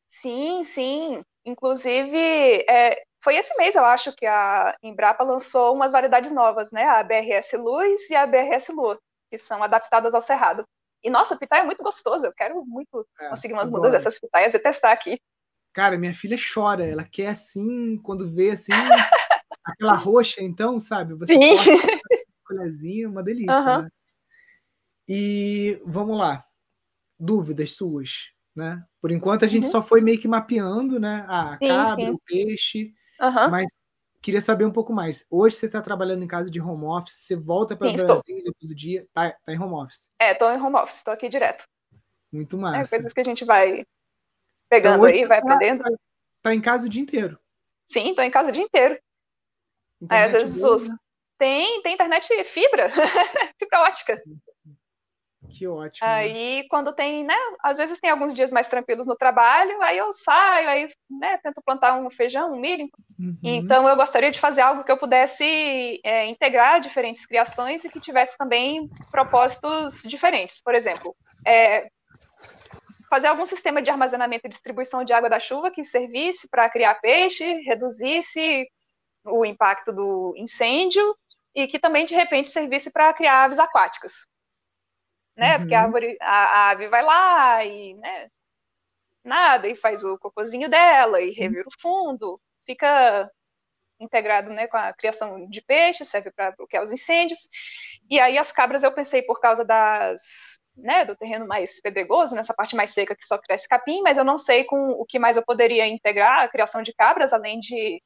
Sim, sim. Inclusive, é, foi esse mês, eu acho, que a Embrapa lançou umas variedades novas, né? A BRS Luz e a BRS Lua, que são adaptadas ao cerrado. E, nossa, pitaia é muito gostosa. Eu quero muito é, conseguir umas mudas dessas pitaias e testar aqui. Cara, minha filha chora. Ela quer, assim, quando vê, assim, aquela roxa, então, sabe? Você Sim. colherzinha, uma delícia, uhum. né? E, vamos lá. Dúvidas suas, né? Por enquanto, a gente uhum. só foi meio que mapeando, né? A sim, cabra, sim. o peixe Uhum. Mas queria saber um pouco mais. Hoje você está trabalhando em casa de home office, você volta para Brasília todo dia, tá, tá em home office? É, estou em home office, estou aqui direto. Muito é, massa. É coisas que a gente vai pegando então, aí, vai tá, aprendendo. Tá, tá, em casa o dia inteiro? Sim, estou em casa o dia inteiro. Aí, às vezes boa, né? tem, tem internet fibra, fibra ótica. Que ótimo. Né? Aí, né? quando tem, né? Às vezes tem alguns dias mais tranquilos no trabalho, aí eu saio, aí, né, tento plantar um feijão, um milho. Uhum. Então, eu gostaria de fazer algo que eu pudesse é, integrar diferentes criações e que tivesse também propósitos diferentes. Por exemplo, é, fazer algum sistema de armazenamento e distribuição de água da chuva que servisse para criar peixe, reduzisse o impacto do incêndio e que também, de repente, servisse para criar aves aquáticas né? Uhum. Porque a, uhum. árvore, a, a, ave vai lá e, né? Nada, e faz o cocôzinho dela, e uhum. revira o fundo, fica integrado né, com a criação de peixes, serve para bloquear os incêndios. E aí as cabras eu pensei por causa das, né, do terreno mais pedregoso, nessa parte mais seca que só cresce capim, mas eu não sei com o que mais eu poderia integrar a criação de cabras, além de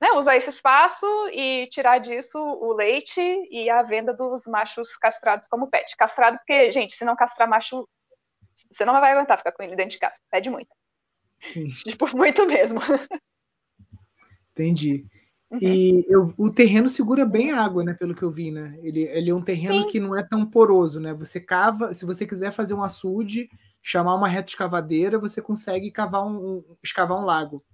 né, usar esse espaço e tirar disso o leite e a venda dos machos castrados como pet. Castrado porque, gente, se não castrar macho, você não vai aguentar ficar com ele dentro de casa. Pede muito. Sim. Tipo, muito mesmo. Entendi. Uhum. E eu, o terreno segura bem a água, né? Pelo que eu vi, né? Ele, ele é um terreno Sim. que não é tão poroso, né? Você cava, se você quiser fazer um açude, chamar uma reta escavadeira, você consegue cavar um, um escavar um lago.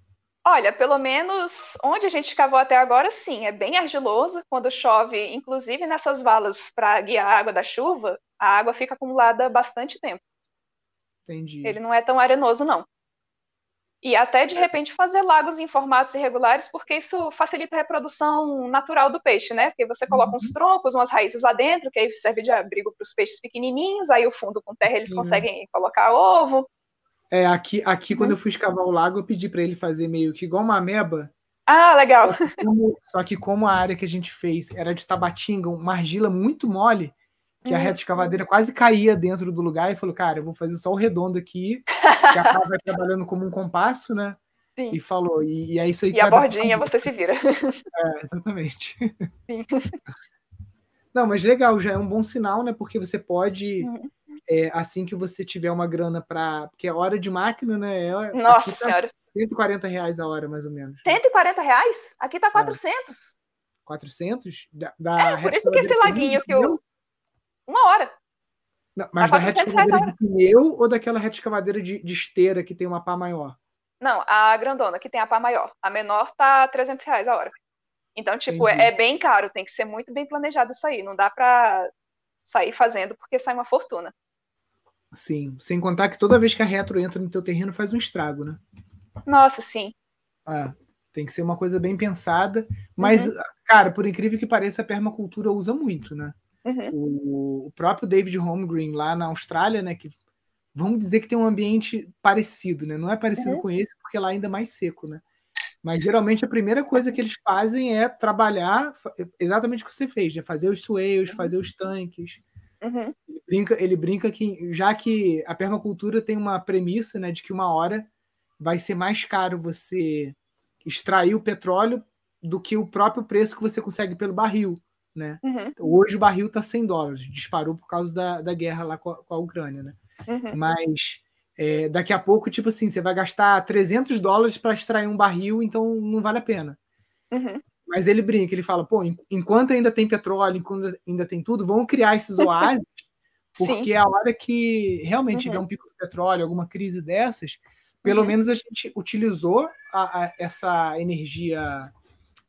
Olha, pelo menos onde a gente cavou até agora, sim, é bem argiloso. Quando chove, inclusive nessas valas para guiar a água da chuva, a água fica acumulada bastante tempo. Entendi. Ele não é tão arenoso, não. E até de repente fazer lagos em formatos irregulares, porque isso facilita a reprodução natural do peixe, né? Porque você coloca uhum. uns troncos, umas raízes lá dentro, que aí serve de abrigo para os peixes pequenininhos, aí o fundo com terra eles Sim. conseguem colocar ovo. É, aqui, aqui uhum. quando eu fui escavar o lago, eu pedi para ele fazer meio que igual uma ameba. Ah, legal. Só que, como, só que, como, a área que a gente fez era de tabatinga, uma argila muito mole, que uhum. a reta escavadeira quase caía dentro do lugar, e falou, cara, eu vou fazer só o redondo aqui, que a pá vai trabalhando como um compasso, né? Sim. E falou, e, e é isso aí E a bordinha você se vira. É, exatamente. Sim. Não, mas legal, já é um bom sinal, né? Porque você pode uhum é, assim que você tiver uma grana para. Porque a hora de máquina, né? É, Nossa tá senhora. 140 reais a hora, mais ou menos. 140 reais? Aqui tá 400. É. 400? Da, da é, por isso que esse laguinho que eu. Uma hora. Não, mas da reta escavadeira de pneu ou daquela reta escavadeira de, de esteira que tem uma pá maior? Não, a grandona que tem a pá maior. A menor tá 300 reais a hora. Então, tipo, é, é, bem caro, tem que ser muito bem planejado isso aí. Não dá para sair fazendo porque sai uma fortuna. Sim, sem contar que toda vez que a retro entra no teu terreno faz um estrago, né? Nossa, sim. É, tem que ser uma coisa bem pensada. Mas, uhum. cara, por incrível que pareça, a permacultura usa muito, né? Uhum. O, o, próprio David Holmgren lá na Austrália, né? Que vamos dizer que tem um ambiente parecido, né? Não é parecido uhum. com esse, porque lá ainda é mais seco, né? Mas geralmente a primeira coisa que eles fazem é trabalhar exatamente o que você fez, né? Fazer os swales, uhum. fazer os tanques. Uhum. Ele, brinca, ele brinca que, já que a permacultura tem uma premissa né, de que uma hora vai ser mais caro você extrair o petróleo do que o próprio preço que você consegue pelo barril. Né? Uhum. Hoje o barril está 100 dólares, disparou por causa da, da guerra lá com a, com a Ucrânia. Né? Uhum. Mas é, daqui a pouco, tipo assim, você vai gastar 300 dólares para extrair um barril, então não vale a pena. Uhum. Mas ele brinca, ele fala, pô, enquanto ainda tem petróleo, enquanto ainda tem tudo, vamos criar esses oásis, porque Sim. a hora que realmente uhum. tiver um pico de petróleo, alguma crise dessas, pelo uhum. menos a gente utilizou a, a, essa energia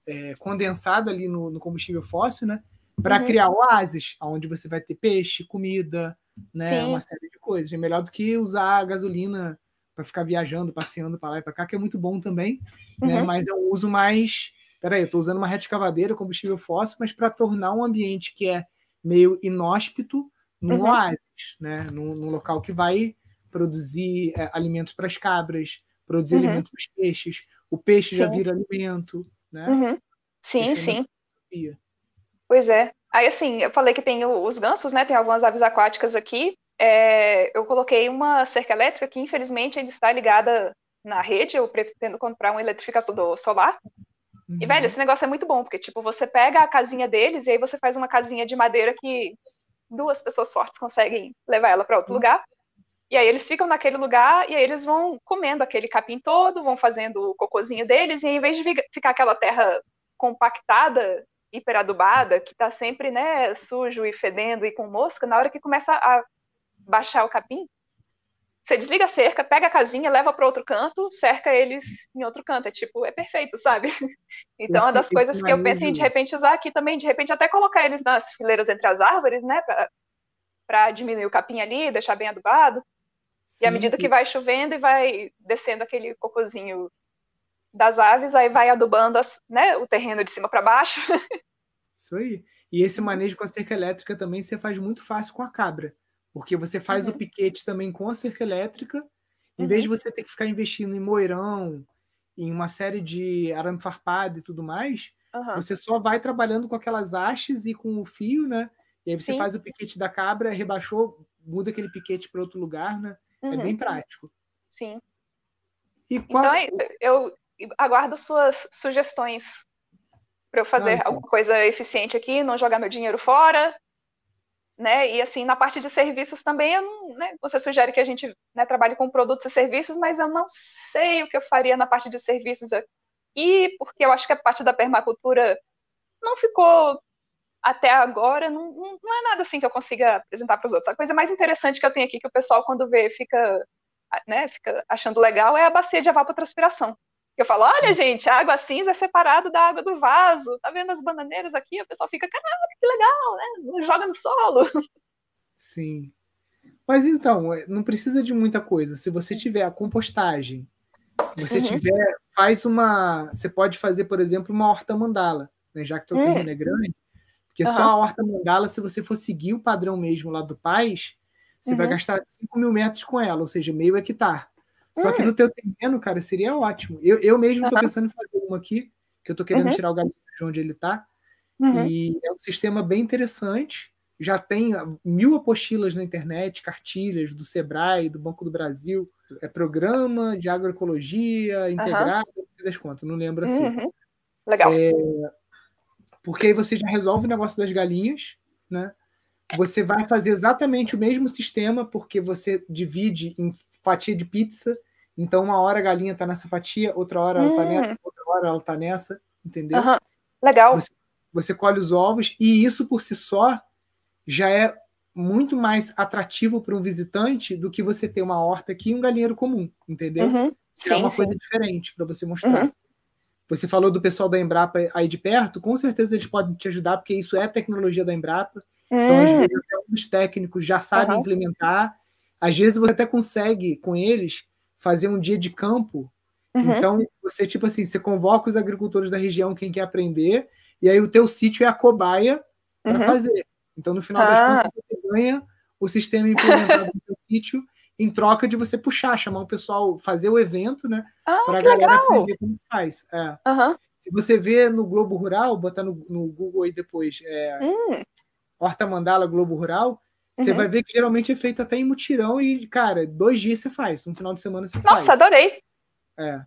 é, condensada ali no, no, combustível fóssil, né? Para uhum. criar oásis, onde você vai ter peixe, comida, né? Sim. Uma série de coisas. É melhor do que usar gasolina para ficar viajando, passeando para lá e para cá, que é muito bom também, né? Uhum. Mas é um uso mais. Peraí, eu estou usando uma reta escavadeira, combustível fóssil, mas para tornar um ambiente que é meio inóspito num uhum. oásis, né? Num, num, local que vai produzir é, alimentos para as cabras, produzir uhum. alimentos para os peixes. O peixe sim. já vira alimento, né? Uhum. Sim, é sim. Pois é. Aí, assim, eu falei que tem os gansos, né? Tem algumas aves aquáticas aqui. É, eu coloquei uma cerca elétrica que, infelizmente, ainda está ligada na rede. Eu pretendo comprar um eletrificador solar. Uhum. E, velho, esse negócio é muito bom, porque, tipo, você pega a casinha deles e aí você faz uma casinha de madeira que duas pessoas fortes conseguem levar ela para outro uhum. lugar. E aí eles ficam naquele lugar e aí eles vão comendo aquele capim todo, vão fazendo o cocôzinho deles, e em vez de ficar aquela terra compactada hiperadubada, que está sempre né, sujo e fedendo e com mosca, na hora que começa a baixar o capim, você desliga a cerca, pega a casinha, leva para outro canto, cerca eles em outro canto. É tipo, é perfeito, sabe? Então, uma das coisas que eu penso em de repente usar aqui também, de repente até colocar eles nas fileiras entre as árvores, né, para diminuir o capim ali, deixar bem adubado. Sim, e à medida que vai chovendo e vai descendo aquele cocôzinho das aves, aí vai adubando as, né, o terreno de cima para baixo. Isso aí. E esse manejo com a cerca elétrica também você faz muito fácil com a cabra, porque você faz uhum. o piquete também com a cerca elétrica, em uhum. vez de você ter que ficar investindo em moirão, em uma série de arame farpado e tudo mais, uhum. você só vai trabalhando com aquelas hastes e com o fio, né? E aí você Sim. faz o piquete da cabra, rebaixou, muda aquele piquete para outro lugar, né? É bem uhum. prático. Sim. E qual... Então, eu, aguardo suas sugestões para eu fazer ah, alguma coisa eficiente aqui, não jogar meu dinheiro fora, né? E assim, na parte de serviços também, eu não, né? Você sugere que a gente né, trabalhe com produtos e serviços, mas eu não sei o que eu faria na parte de serviços aqui, porque eu acho que a parte da permacultura não ficou até agora, não, não é nada assim que eu consiga apresentar para os outros. A coisa mais interessante que eu tenho aqui que o pessoal quando vê fica, né, fica achando legal é a bacia de evapotranspiração. Eu falo, olha, gente, a água cinza é separada da água do vaso. Tá vendo as bananeiras aqui? O pessoal fica, caraca, que legal, né? Não joga no solo. Sim. Mas então, é, não precisa de muita coisa. Se você tiver a compostagem, você uhum. tiver, faz uma. Você pode fazer, por exemplo, uma horta mandala, né? Já que teu uhum. terreno é grande. Porque uhum. só a horta mandala, se você for seguir o padrão mesmo lá do Paz, você vai uhum. gastar 5 mil metros com ela, ou seja, meio hectare. Só que hum. no teu terreno, cara, seria ótimo. Eu, eu mesmo estou pensando em fazer uma aqui, que eu estou querendo uhum. tirar o galinho de onde ele está. Uhum. E é um sistema bem interessante. Já tem mil apostilas na internet, cartilhas do Sebrae, do Banco do Brasil. É programa de agroecologia integrado, uhum. não das contas, não lembro assim. Uhum. Legal. É, porque aí você já resolve o negócio das galinhas, né? Você vai fazer exatamente o mesmo sistema, porque você divide em fatia de pizza. Então, uma hora a galinha está nessa fatia, outra hora ela está hum. nessa, outra hora ela está nessa, entendeu? Uhum. Legal. Você, você colhe os ovos, e isso por si só já é muito mais atrativo para um visitante do que você ter uma horta aqui e um galinheiro comum, entendeu? Uhum. Sim, é uma sim. coisa diferente para você mostrar. Uhum. Você falou do pessoal da Embrapa aí de perto, com certeza eles podem te ajudar, porque isso é tecnologia da Embrapa. Então, às hum. vezes, até um dos técnicos já sabe uhum. implementar Às vezes você até consegue, com eles, fazer um dia de campo. Uhum. Então, você, tipo assim, você convoca os agricultores da região, quem quer aprender, e aí o teu sítio é a cobaia para uhum. fazer. Então, no final ah. das contas, você ganha o sistema implementado no teu sítio em troca de você puxar, chamar o pessoal, fazer o evento, né? Ah, para a galera legal. aprender como faz. É. Uhum. Se você vê no Globo Rural, botar no, no Google aí depois, é, hum. Horta Mandala Globo Rural, você uhum. vai ver que geralmente é feito até em mutirão e, cara, dois dias você faz, no final de semana você Nossa, faz. Nossa, adorei! É.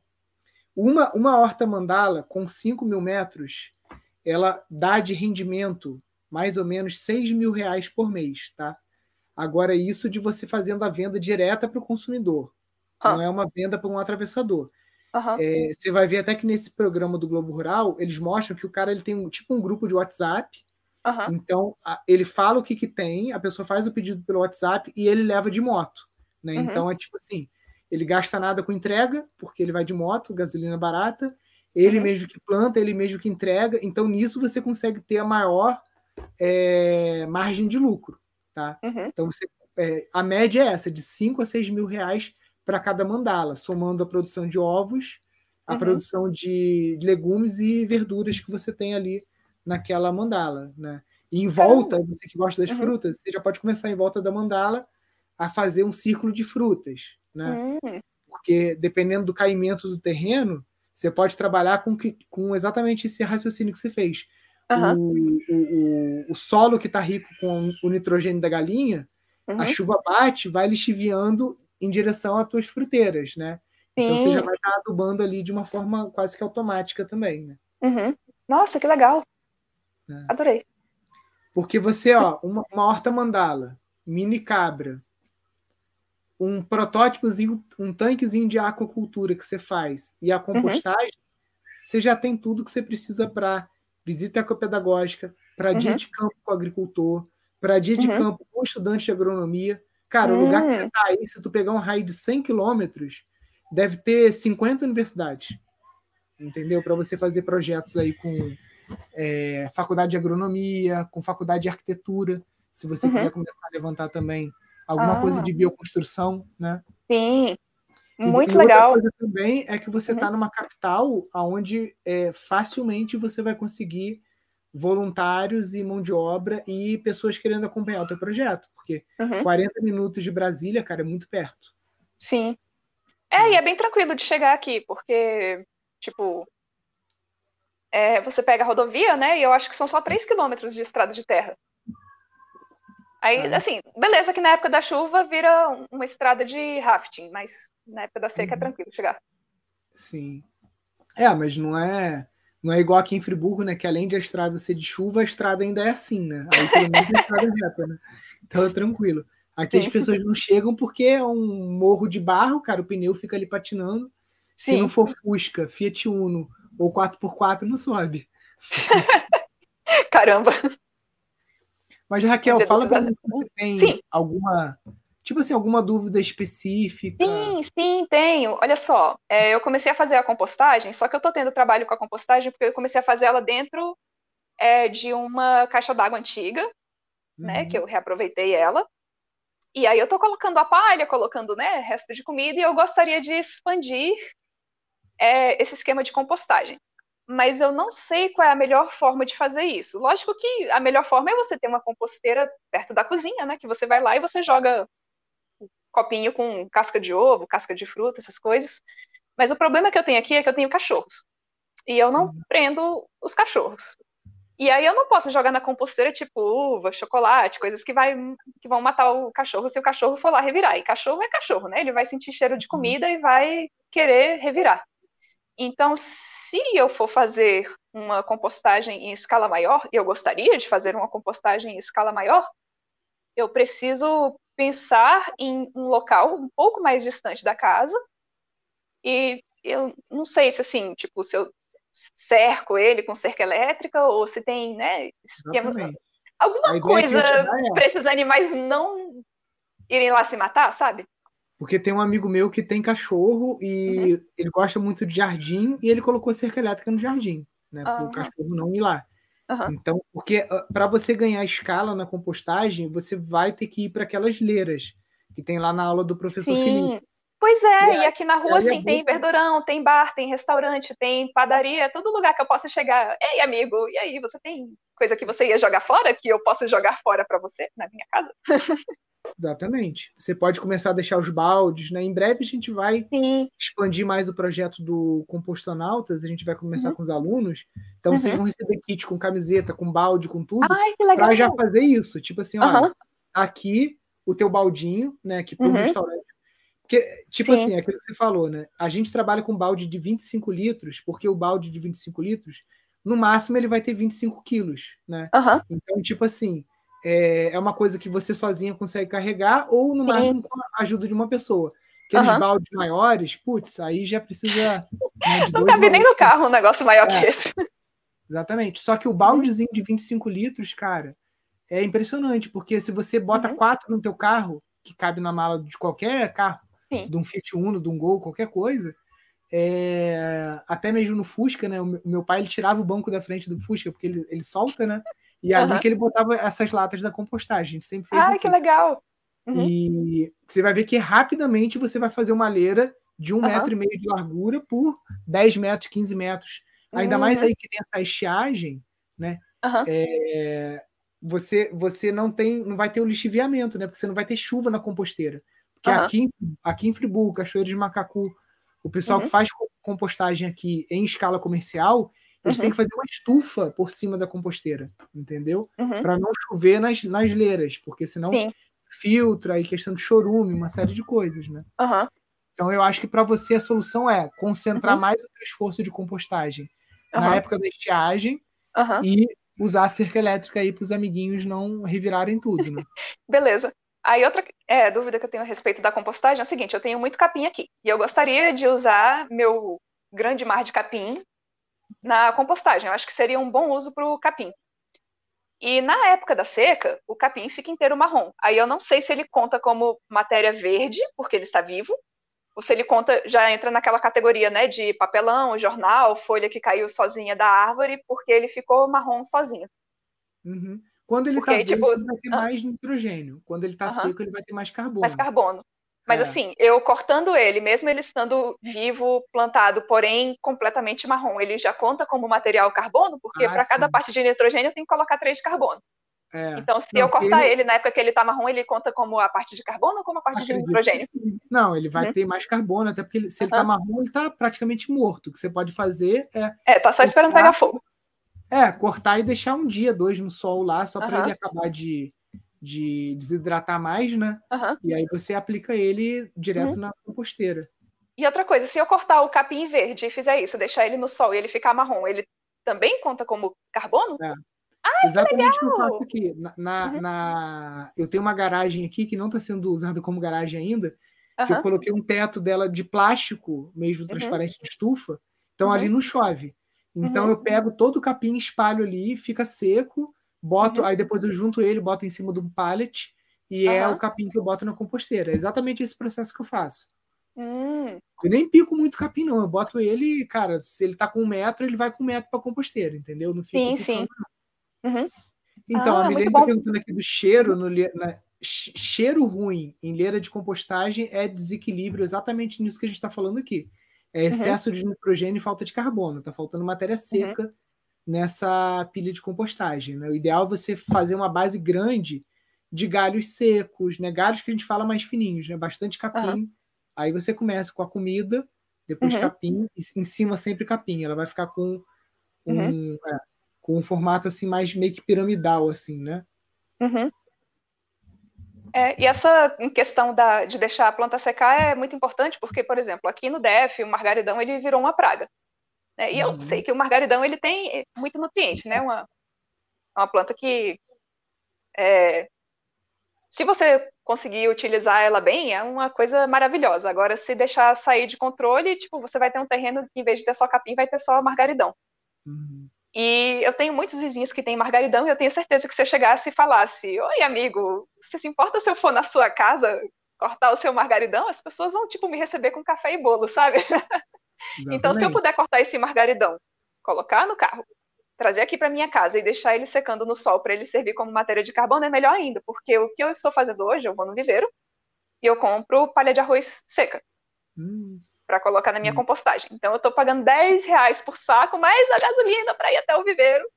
Uma, uma horta mandala com 5 mil metros, ela dá de rendimento mais ou menos 6 mil reais por mês, tá? Agora, isso de você fazendo a venda direta para o consumidor. Não é uma venda para um atravessador. Uhum. É, você vai ver até que nesse programa do Globo Rural, eles mostram que o cara ele tem um, tipo um grupo de WhatsApp. Uhum. Então, ele fala o que, que tem, a pessoa faz o pedido pelo WhatsApp e ele leva de moto. Né? Uhum. Então, é tipo assim: ele gasta nada com entrega, porque ele vai de moto, gasolina barata, ele uhum. mesmo que planta, ele mesmo que entrega. Então, nisso você consegue ter a maior é, margem de lucro. Tá? Uhum. Então, você, é, a média é essa, de 5 a 6 mil reais para cada mandala, somando a produção de ovos, a uhum. produção de legumes e verduras que você tem ali naquela mandala, né? E em volta, você que gosta das uhum. frutas, você já pode começar em volta da mandala a fazer um círculo de frutas, né? Uhum. Porque dependendo do caimento do terreno, você pode trabalhar com, com exatamente esse raciocínio que você fez. Uhum. O, o, o, solo que está rico com o nitrogênio da galinha, a uhum. chuva bate, vai lixiviando em direção às tuas fruteiras, né? Sim. Então você já vai estar adubando ali de uma forma quase que automática também, né? Uhum. Nossa, que legal! É. Adorei. Porque você, ó, uma, uma horta mandala, mini cabra, um protótipozinho, um tanquezinho de aquacultura que você faz e a uhum. compostagem, uhum. você já tem tudo que você precisa para visita ecopedagógica, para uhum. dia de campo com o agricultor, para dia de uhum. campo com estudante de agronomia. Cara, o lugar que você está hum. aí, se tu pegar um raio de 100 quilômetros, deve ter 50 universidades, entendeu? Para você fazer projetos aí com é, faculdade de agronomia, com faculdade de arquitetura, se você uhum. quiser começar a levantar também alguma ah. coisa de bioconstrução, né? Sim, muito e, legal. Outra coisa também é que você está uhum. numa capital onde é, facilmente você vai conseguir voluntários e mão de obra e pessoas querendo acompanhar o teu projeto, porque uhum. 40 minutos de Brasília, cara, é muito perto. Sim. É, e é bem tranquilo de chegar aqui, porque, tipo, é, você pega a rodovia, né, e eu acho que são só 3 quilômetros de estrada de terra. Aí, é. assim, beleza que na época da chuva vira uma estrada de rafting, mas na época da seca é uhum. é tranquilo chegar. Sim. É, mas não é não é igual aqui em Friburgo, né? Que além de a estrada ser de chuva, a estrada ainda é assim, né? Aí pelo menos a estrada é reta, né? Então é tranquilo. Aqui Sim. as pessoas não chegam porque é um morro de barro, cara, o pneu fica ali patinando. Se Sim. não for Fusca, Fiat Uno ou 4x4, não sobe. Caramba! Mas, Raquel, fala para mim se você tem Sim. alguma Tipo assim, alguma dúvida específica? Sim, sim, tenho. Olha só, é, eu comecei a fazer a compostagem, só que eu tô tendo trabalho com a compostagem porque eu comecei a fazer ela dentro é, de uma caixa d'água antiga, uhum. né? Que eu reaproveitei ela. E aí eu tô colocando a palha, colocando, né, resto de comida, e eu gostaria de expandir é, esse esquema de compostagem. Mas eu não sei qual é a melhor forma de fazer isso. Lógico que a melhor forma é você ter uma composteira perto da cozinha, né? Que você vai lá e você joga copinho com casca de ovo, casca de fruta, essas coisas. Mas o problema que eu tenho aqui é que eu tenho cachorros. E eu não uhum. prendo os cachorros. E aí eu não posso jogar na composteira tipo uva, chocolate, coisas que, vai, que vão matar o cachorro se o cachorro for lá revirar. E cachorro é cachorro, né? Ele vai sentir cheiro de uhum. comida e vai querer revirar. Então, se eu for fazer uma compostagem em escala maior, e eu gostaria de fazer uma compostagem em escala maior, eu preciso pensar em um local um pouco mais distante da casa. E eu não sei se assim, tipo, se eu cerco ele com cerca elétrica ou se tem, né, esquema, alguma coisa é para esses animais não irem lá se matar, sabe? Porque tem um amigo meu que tem cachorro e uhum. ele gosta muito de jardim e ele colocou cerca elétrica no jardim, né? Para o uhum. cachorro não ir lá. Uhum. Então, porque ah, para você ganhar escala na compostagem, você vai ter que ir para aquelas leiras, que tem lá na aula do professor Sim. Felipe. Pois é, e, e aqui na rua, assim, é tem verdurão, tem bar, tem restaurante, tem padaria, é todo lugar que eu possa chegar. Ei, amigo, e aí, você tem coisa que você ia jogar fora, que eu posso jogar fora para você, na minha casa? Exatamente. Você pode começar a deixar os baldes, né? Em breve a gente vai Sim. expandir mais o projeto do Compostonautas, a gente vai começar uhum. com os alunos. Então uhum. vocês vão receber kit com camiseta, com balde, com tudo. Ai, que legal. Pra já fazer isso. Tipo assim, olha, uhum. aqui o teu baldinho, né? Que para um uhum. restaurante porque, tipo Sim. assim, é aquilo que você falou, né? A gente trabalha com balde de 25 litros, porque o balde de 25 litros, no máximo, ele vai ter 25 quilos, né? Então, tipo assim, é, é uma coisa que você sozinha consegue carregar, ou no Sim. máximo com a ajuda de uma pessoa. Aqueles uhum. baldes maiores, putz, aí já precisa. Né, Não cabe nem no carro um negócio maior é. que esse. Exatamente. Só que o baldezinho de 25 litros, cara, é impressionante, porque se você bota uhum. quatro no teu carro, que cabe na mala de qualquer carro, Sim. de um Fiat Uno, de um Gol, qualquer coisa. É, até mesmo no Fusca, né? O meu pai ele tirava o banco da frente do Fusca, porque ele, ele solta, né? E uhum. ali que ele botava essas latas da compostagem. A gente sempre fez. Ah, aqui. que legal! Uhum. E você vai ver que rapidamente você vai fazer uma leira de um uhum. metro e meio de largura por 10 metros, 15 metros. Ainda mais uhum. aí que tem essa estiagem, né? É, você, você não tem, não vai ter o lixiviamento, né? Porque você não vai ter chuva na composteira. Porque uhum. aqui, aqui em Friburgo, Cachoeiro de Macacu, o pessoal uhum. que faz compostagem aqui em escala comercial, eles uhum. têm que fazer uma estufa por cima da composteira, entendeu? Uhum. Para não chover nas, nas leiras, porque senão Sim. filtra aí questão de chorume, uma série de coisas, né? Uhum. Então eu acho que para você a solução é concentrar uhum. mais o seu esforço de compostagem na época da estiagem e usar a cerca elétrica aí para os amiguinhos não revirarem tudo, né? Beleza. Aí outra é, dúvida que eu tenho a respeito da compostagem é o seguinte, eu tenho muito capim aqui, e eu gostaria de usar meu grande mar de capim na compostagem. Eu acho que seria um bom uso para o capim. E na época da seca, o capim fica inteiro marrom. Aí eu não sei se ele conta como matéria verde, porque ele está vivo, ou se ele conta, já entra naquela categoria, né, de papelão, jornal, folha que caiu sozinha da árvore, porque ele ficou marrom sozinho. Uhum. Quando ele está vivo, tipo, ele vai ter mais nitrogênio. Quando ele está seco, ele vai ter mais carbono. Mais carbono. Mas é. assim, eu cortando ele, mesmo ele estando vivo, plantado, porém completamente marrom, ele já conta como material carbono, porque ah, para cada parte de nitrogênio eu tenho que colocar três de carbono. É. Então, se Não, eu cortar ele... ele... na época que ele está marrom, ele conta como a parte de carbono ou como a parte Acredito de nitrogênio? Não, ele vai uhum. ter mais carbono, até porque ele, se ele está marrom, ele está praticamente morto. O que você pode fazer é. É, tá só esperando pegar fogo. É, cortar e deixar um dia, dois no sol lá, só para ele acabar de, de desidratar mais, né? Uhum. E aí você aplica ele direto uhum. na composteira. E outra coisa, se eu cortar o capim verde e fizer isso, deixar ele no sol e ele ficar marrom, ele também conta como carbono? É. Ah, Exatamente o que eu faço aqui. Na, na, uhum. na, Eu tenho uma garagem aqui que não está sendo usada como garagem ainda, que eu coloquei um teto dela de plástico, mesmo uhum. transparente de estufa, então ali uhum. não chove. Então uhum. eu pego todo o capim, espalho ali, fica seco, boto, uhum. aí depois eu junto ele, boto em cima de um pallet e uhum. é o capim que eu boto na composteira. É exatamente esse processo que eu faço. Hum. Eu nem pico muito capim, não. Eu boto ele, cara, se ele tá com um metro, ele vai com um metro para composteira, entendeu? Não fica sim, sim. Uhum. Então, ah, a Milene tá perguntando aqui do cheiro no na, cheiro ruim em leira de compostagem é desequilíbrio exatamente nisso que a gente está falando aqui é uhum. excesso uhum. de nitrogênio e falta de carbono. Está faltando matéria uhum. seca uhum. Nessa pilha de compostagem. Né? O ideal é você fazer uma base grande de galhos secos, né? galhos que a gente fala mais fininhos, né? bastante capim. Uhum. Aí você começa com a comida, depois uhum. capim, e em cima sempre capim. Ela vai ficar com um, é, com um formato assim mais meio que piramidal, assim, né? Uhum. É, e essa questão da, de deixar a planta secar é muito importante, porque, por exemplo, aqui no DF, o margaridão ele virou uma praga. Né? E uhum. eu sei que o margaridão ele tem muito nutriente, né? Uma, uma planta que, é, se você conseguir utilizar ela bem, é uma coisa maravilhosa. Agora, se deixar sair de controle, tipo, você vai ter um terreno que, em vez de ter só capim, vai ter só margaridão. Uhum. E eu tenho muitos vizinhos que têm margaridão e eu tenho certeza que se eu chegasse e falasse: Oi, amigo, você se importa se eu for na sua casa cortar o seu margaridão? As pessoas vão, tipo, me receber com café e bolo, sabe? então, se eu puder cortar esse margaridão, colocar no carro, trazer aqui para minha casa e deixar ele secando no sol para ele servir como matéria de carbono é melhor ainda, porque o que eu estou fazendo hoje, eu vou no viveiro, e eu compro palha de arroz seca. Hum. Para colocar na minha Hum. compostagem. Então eu estou pagando 10 reais por saco, mais a gasolina para ir até o viveiro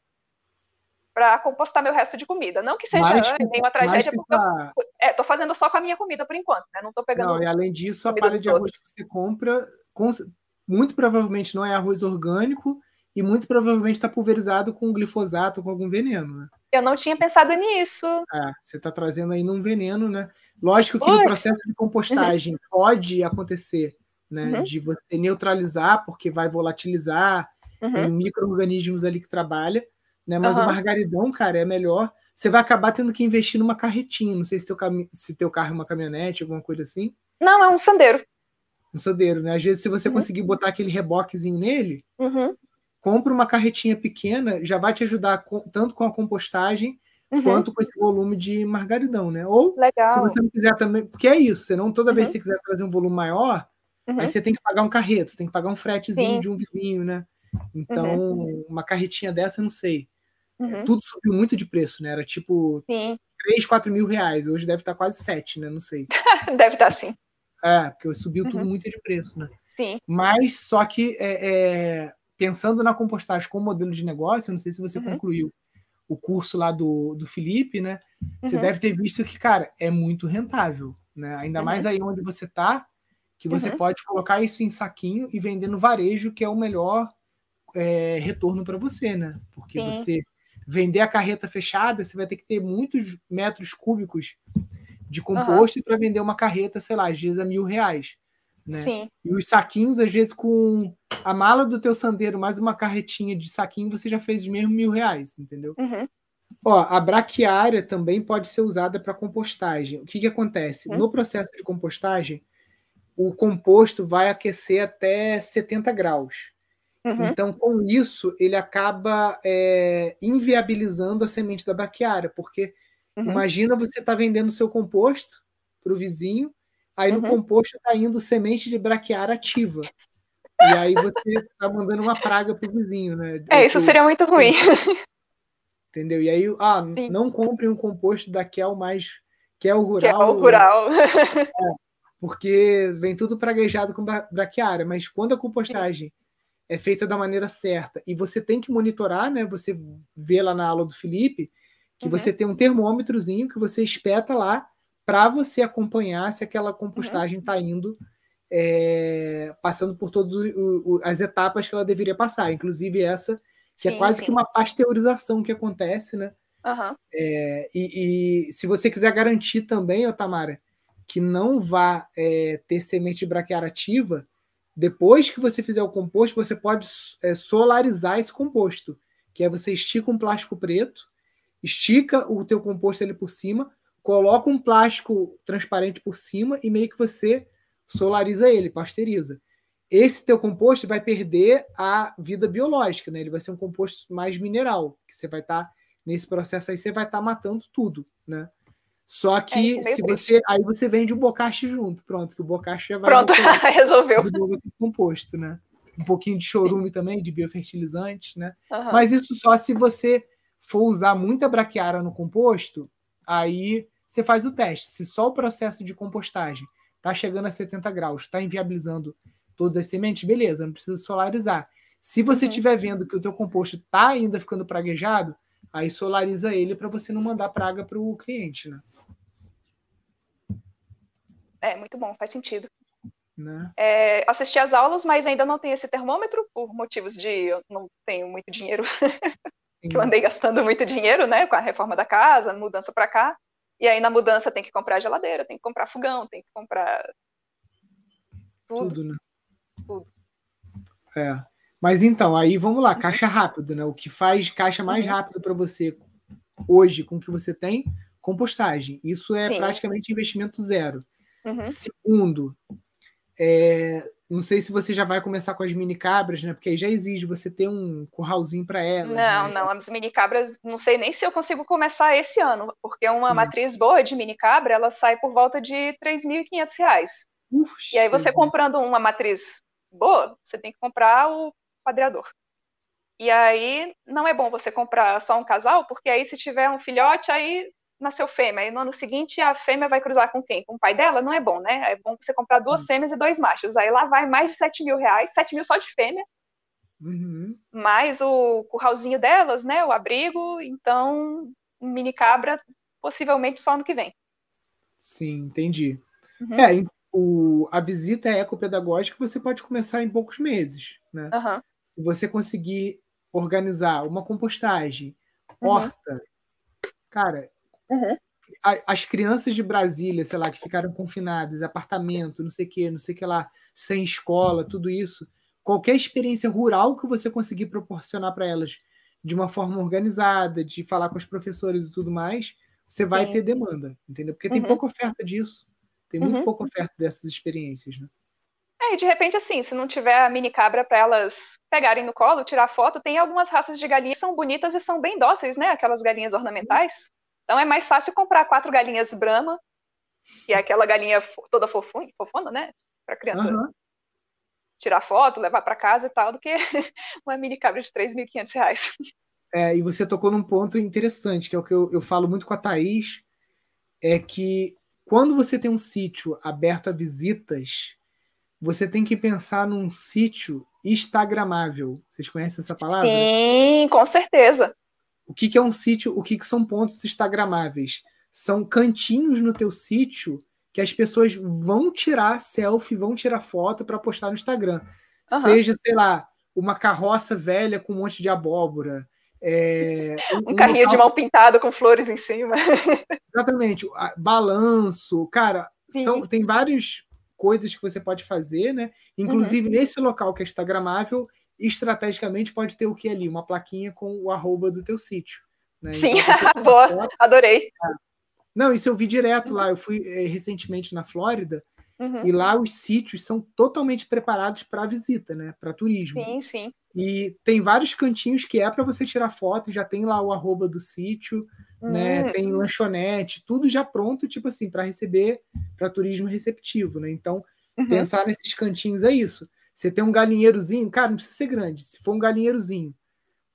para compostar meu resto de comida. Não que seja que- nenhuma tragédia, porque eu tá- é, tô fazendo só com a minha comida por enquanto, né? Não tô pegando. Não, e além disso, a palha de arroz que você compra, com- muito provavelmente não é arroz orgânico e muito provavelmente está pulverizado com glifosato, com algum veneno, né? Eu não tinha pensado nisso. É, você está trazendo aí num veneno, né? Lógico que no Ui. processo de compostagem pode acontecer, né? Uhum. De você neutralizar, porque vai volatilizar, Uhum. tem micro-organismos ali que trabalha, né? Mas o margaridão, cara, é melhor. Você vai acabar tendo que investir numa carretinha. Não sei se teu, cami... se teu carro é uma caminhonete, alguma coisa assim. Não, é um sandeiro. Um sodeiro, né? Às vezes, se você Uhum. conseguir botar aquele reboquezinho nele, Uhum. compra uma carretinha pequena, já vai te ajudar com- tanto com a compostagem Uhum. quanto com esse volume de margaridão, né? Ou se Legal. você não quiser também, porque é isso, senão toda vez Uhum. que você quiser trazer um volume maior, Uhum. aí você tem que pagar um carreto, você tem que pagar um fretezinho Sim. de um vizinho, né? Então, uma carretinha dessa, não sei. Uhum. Tudo subiu muito de preço, né? Era tipo Sim, 3, 4 mil reais. Hoje deve estar quase 7, né? Não sei. deve estar sim. É, porque subiu tudo Uhum. muito de preço, né? Sim. Mas só que é, é, pensando na compostagem como modelo de negócio, eu não sei se você Uhum. concluiu o curso lá do, do Felipe, né? Você Uhum. deve ter visto que, cara, é muito rentável, né? Ainda Uhum. mais aí onde você tá, que você Uhum. pode colocar isso em saquinho e vender no varejo, que é o melhor é, retorno para você, né? Porque Sim. você vender a carreta fechada, você vai ter que ter muitos metros cúbicos de composto para vender uma carreta, sei lá, às vezes a mil reais. Né? Sim. E os saquinhos, às vezes, com a mala do teu sandeiro mais uma carretinha de saquinho, você já fez os mesmos mil reais, entendeu? Uhum. Ó, a braquiária também pode ser usada para compostagem. O que, que acontece? Hum. No processo de compostagem, o composto vai aquecer até 70 graus. Uhum. Então, com isso, ele acaba é, inviabilizando a semente da braquiária, porque Uhum. imagina você estar vendendo seu composto para o vizinho, aí no Uhum. composto está indo semente de braquiária ativa. E aí você está mandando uma praga para o vizinho, né? É, isso Ou- seria muito ruim. Entendeu? E aí, ah, Sim. não comprem um composto da Kel mais Kel Que é rural, o rural. porque vem tudo praguejado com bra- braquiária, mas quando a compostagem é feita da maneira certa e você tem que monitorar, né? Você vê lá na aula do Felipe que Uhum. você tem um termômetrozinho que você espeta lá para você acompanhar se aquela compostagem Uhum. está indo é, passando por todas as etapas que ela deveria passar, inclusive essa que é Sim, quase sim. que uma pasteurização que acontece, né? Aham. É, e, e se você quiser garantir também, ô Tamara, que não vá é, ter semente de braquiária ativa, depois que você fizer o composto, você pode é, solarizar esse composto, que é você estica um plástico preto, estica o teu composto ali por cima, coloca um plástico transparente por cima e meio que você solariza ele, pasteuriza. Esse teu composto vai perder a vida biológica, né? Ele vai ser um composto mais mineral, que você vai estar nesse processo aí você vai estar matando tudo, né? Só que É, isso é se triste. você aí você vende o bocache junto, pronto, que o bocache já vai Pronto, resolveu. composto, né? Um pouquinho de chorume também, de biofertilizante, né? Aham. Mas isso só se você for usar muita braquiária no composto, aí você faz o teste. Se só o processo de compostagem está chegando a 70 graus, está inviabilizando todas as sementes, beleza, não precisa solarizar. Se você Uhum. estiver vendo que o teu composto está ainda ficando praguejado, aí solariza ele para você não mandar praga para o cliente, né? É, muito bom, faz sentido. né? É, assisti às aulas, mas ainda não tenho esse termômetro, por motivos de eu não tenho muito dinheiro, que eu andei gastando muito dinheiro, né, com a reforma da casa, mudança para cá. E aí na mudança tem que comprar geladeira, tem que comprar fogão, tem que comprar tudo. Tudo, né? Tudo. É. Mas então, aí vamos lá, caixa rápido, né? O que faz caixa mais Uhum. rápido para você hoje com o que você tem? Compostagem. Isso é Sim. praticamente investimento zero. Uhum. Segundo, é, não sei se você já vai começar com as mini cabras, né? Porque aí já exige você ter um curralzinho para elas. Não, né? não, as mini cabras, não sei nem se eu consigo começar esse ano, porque uma Sim. matriz boa de mini cabra, ela sai por volta de 3.500 reais. Ux, E aí você comprando uma matriz boa, você tem que comprar o padreador. E aí não é bom você comprar só um casal, porque aí se tiver um filhote, aí nasceu fêmea, e no ano seguinte a fêmea vai cruzar com quem? Com o pai dela? Não é bom, né? É bom você comprar duas fêmeas e dois machos. Aí lá vai mais de 7 mil reais, 7 mil só de fêmea, uhum. mais o curralzinho delas, né? O abrigo, então mini cabra possivelmente só ano que vem. Sim, entendi. Uhum. É, o, a visita ecopedagógica você pode começar em poucos meses, né? Uhum. Se você conseguir organizar uma compostagem, uhum. horta, cara, uhum. as crianças de Brasília, sei lá, que ficaram confinadas, apartamento, não sei o que, não sei o que lá, sem escola, tudo isso, qualquer experiência rural que você conseguir proporcionar para elas de uma forma organizada, de falar com os professores e tudo mais, você vai Sim. ter demanda, entendeu? Porque tem uhum. pouca oferta disso. Tem muito uhum. pouca oferta dessas experiências, né? É, e de repente, assim, se não tiver a mini cabra para elas pegarem no colo, tirar foto, tem algumas raças de galinhas que são bonitas e são bem dóceis, né? Aquelas galinhas ornamentais. Então é mais fácil comprar quatro galinhas Brahma, que é aquela galinha toda fofunha, fofona, né? Para criança uhum. tirar foto, levar para casa e tal, do que uma mini cabra de 3.500 reais. É, e você tocou num ponto interessante, que é o que eu, eu falo muito com a Thaís, é que quando você tem um sítio aberto a visitas, você tem que pensar num sítio instagramável. Vocês conhecem essa palavra? Sim, com certeza. O que, que é um sítio? O que, que são pontos instagramáveis? São cantinhos no teu sítio que as pessoas vão tirar selfie, vão tirar foto para postar no Instagram. Uhum. Seja, sei lá, uma carroça velha com um monte de abóbora, é, um, um carrinho local... de mão pintado com flores em cima. Exatamente. Balanço, cara, são, tem várias coisas que você pode fazer, né? Inclusive uhum. nesse local que é instagramável, estrategicamente pode ter o que ali? Uma plaquinha com o arroba do teu sítio. Né? Sim, então, boa, foto, adorei. Não, isso eu vi direto uhum. lá. Eu fui é, recentemente na Flórida Uhum. E lá os sítios são totalmente preparados para visita, né? Para turismo. Sim, sim. E tem vários cantinhos que é para você tirar foto, já tem lá o arroba do sítio, né? Uhum. Tem lanchonete, tudo já pronto, tipo assim, para receber para turismo receptivo, né? Então, uhum. pensar nesses cantinhos é isso. Você tem um galinheirozinho, cara, não precisa ser grande. Se for um galinheirozinho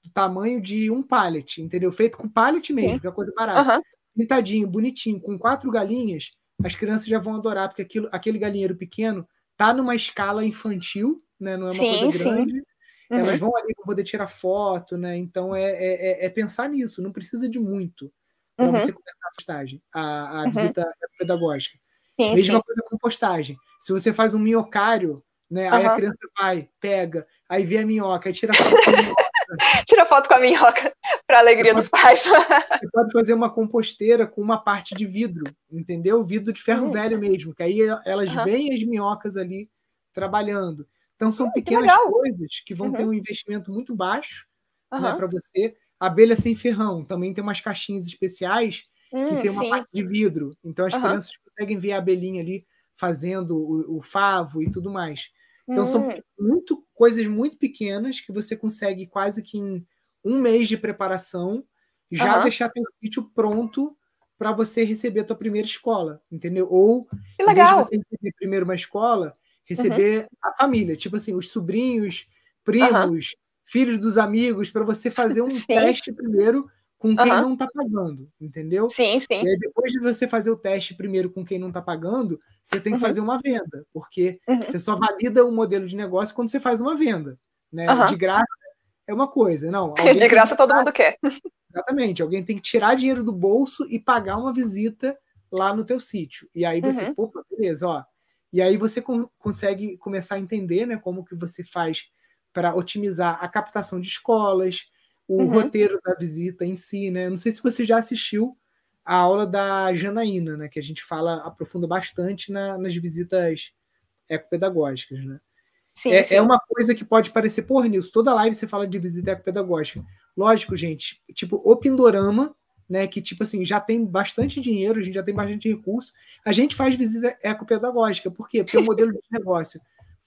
do tamanho de um pallet, entendeu? Feito com pallet mesmo, sim. que é coisa barata. Uhum. Pintadinho, bonitinho, com quatro galinhas, as crianças já vão adorar, porque aquilo, aquele galinheiro pequeno tá numa escala infantil, né? Não é uma sim, coisa grande. Uhum. Elas vão ali para poder tirar foto, né? Então é, é, é, é, pensar nisso, não precisa de muito para uhum. você começar a postagem, a, a uhum. visita pedagógica. Sim, Mesma sim. coisa com postagem. Se você faz um minhocário, né? Aí a criança vai, pega, aí vê a minhoca, aí tira foto Tira foto com a minhoca, para alegria pode, dos pais. Você pode fazer uma composteira com uma parte de vidro, entendeu? Vidro de ferro uhum. velho mesmo, que aí elas uhum. veem as minhocas ali trabalhando. Então são pequenas que coisas que vão uhum. ter um investimento muito baixo né, para você. Abelha sem ferrão também tem umas caixinhas especiais que hum, tem uma sim. parte de vidro. Então as crianças conseguem ver a abelhinha ali fazendo o, o favo e tudo mais. Então hum. são muito coisas muito pequenas que você consegue quase que em um mês de preparação já uhum. deixar teu sítio pronto para você receber a tua primeira escola, entendeu? Ou que legal. em vez de você receber primeiro uma escola, receber uhum. a família, tipo assim, os sobrinhos, primos, uhum. filhos dos amigos, para você fazer um Sim. teste primeiro com quem uhum. não está pagando, entendeu? Sim, sim. E aí, depois de você fazer o teste primeiro com quem não está pagando, você tem que uhum. fazer uma venda, porque uhum. você só valida o um modelo de negócio quando você faz uma venda. Né? De graça é uma coisa, não. De graça todo mundo quer. Exatamente. Alguém tem que tirar dinheiro do bolso e pagar uma visita lá no teu sítio. E aí você, uhum. opa, beleza, ó. E aí você com, consegue começar a entender, né, como que você faz para otimizar a captação de escolas, o uhum. roteiro da visita em si, né? Não sei se você já assistiu a aula da Janaína, né? Que a gente fala, aprofunda bastante na, nas visitas ecopedagógicas, né? Sim, é, sim. é uma coisa que pode parecer, porra, Nilson, toda live você fala de visita ecopedagógica. Lógico, gente, tipo, o Pindorama, né, que tipo assim, já tem bastante dinheiro, a gente já tem bastante recurso, a gente faz visita ecopedagógica. Por quê? Porque é um modelo de negócio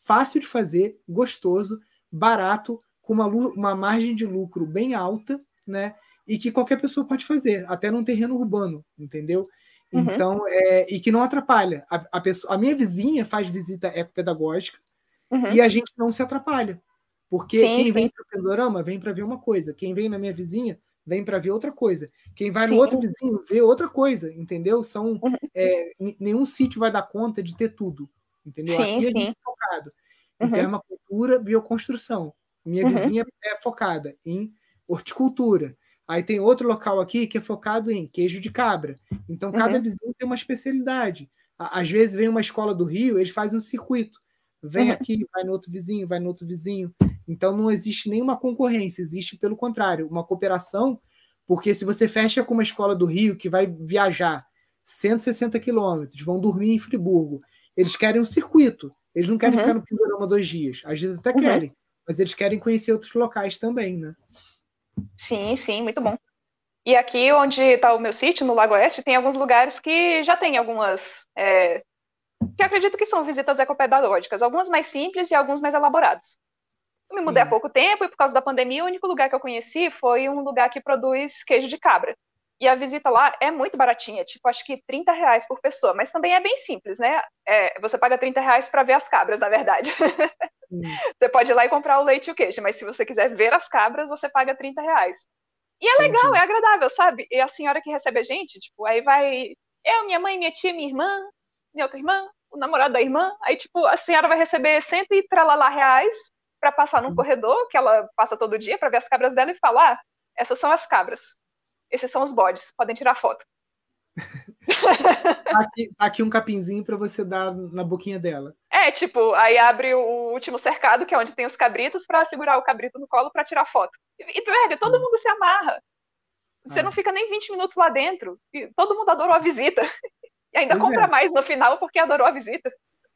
fácil de fazer, gostoso, barato, com uma, uma margem de lucro bem alta, né? E que qualquer pessoa pode fazer, até num terreno urbano, entendeu? Uhum. Então, é, e que não atrapalha. A, a, pessoa, a minha vizinha faz visita ecopedagógica uhum. e a gente não se atrapalha. Porque sim, quem sim. vem para o Pendorama vem para ver uma coisa, quem vem na minha vizinha vem para ver outra coisa. Quem vai Sim. no outro vizinho vê outra coisa, entendeu? São uhum. é, nenhum sítio vai dar conta de ter tudo, entendeu? Sim, Aqui sim. a gente é focado em uhum. permacultura, bioconstrução. Minha uhum. vizinha é focada em horticultura. Aí tem outro local aqui que é focado em queijo de cabra. Então, cada uhum. vizinho tem uma especialidade. Às vezes vem uma escola do Rio, eles fazem um circuito. Vem uhum. aqui, vai no outro vizinho, vai no outro vizinho. Então não existe nenhuma concorrência, existe pelo contrário, uma cooperação, porque se você fecha com uma escola do Rio que vai viajar 160 quilômetros, vão dormir em Friburgo, eles querem um circuito, eles não querem uhum. ficar no Pindorama dois dias, às vezes até uhum. querem, mas eles querem conhecer outros locais também, né? Sim, sim, muito bom. E aqui onde está o meu sítio, no Lago Oeste, tem alguns lugares que já tem algumas é, que acredito que são visitas ecopedagógicas, algumas mais simples e algumas mais elaboradas. Eu me mudei há pouco tempo e por causa da pandemia, o único lugar que eu conheci foi um lugar que produz queijo de cabra. E a visita lá é muito baratinha, tipo, acho que 30 reais por pessoa, mas também é bem simples, né? É, você paga 30 reais para ver as cabras, na verdade. você pode ir lá e comprar o leite e o queijo, mas se você quiser ver as cabras, você paga 30 reais. E é legal, Entendi. é agradável, sabe? E a senhora que recebe a gente, tipo, aí vai eu, minha mãe, minha tia, minha irmã, minha outra irmã, o namorado da irmã, aí, tipo, a senhora vai receber cento e tralalá reais para passar num corredor, que ela passa todo dia, para ver as cabras dela e falar: ah, essas são as cabras, esses são os bodes, podem tirar foto. Tá aqui, tá aqui um capinzinho para você dar na boquinha dela. É, tipo, aí abre o último cercado, que é onde tem os cabritos, para segurar o cabrito no colo para tirar foto. E, velho, todo hum. mundo se amarra. Você ah. não fica nem 20 minutos lá dentro. E todo mundo adorou a visita. E ainda pois compra é. mais no final porque adorou a visita.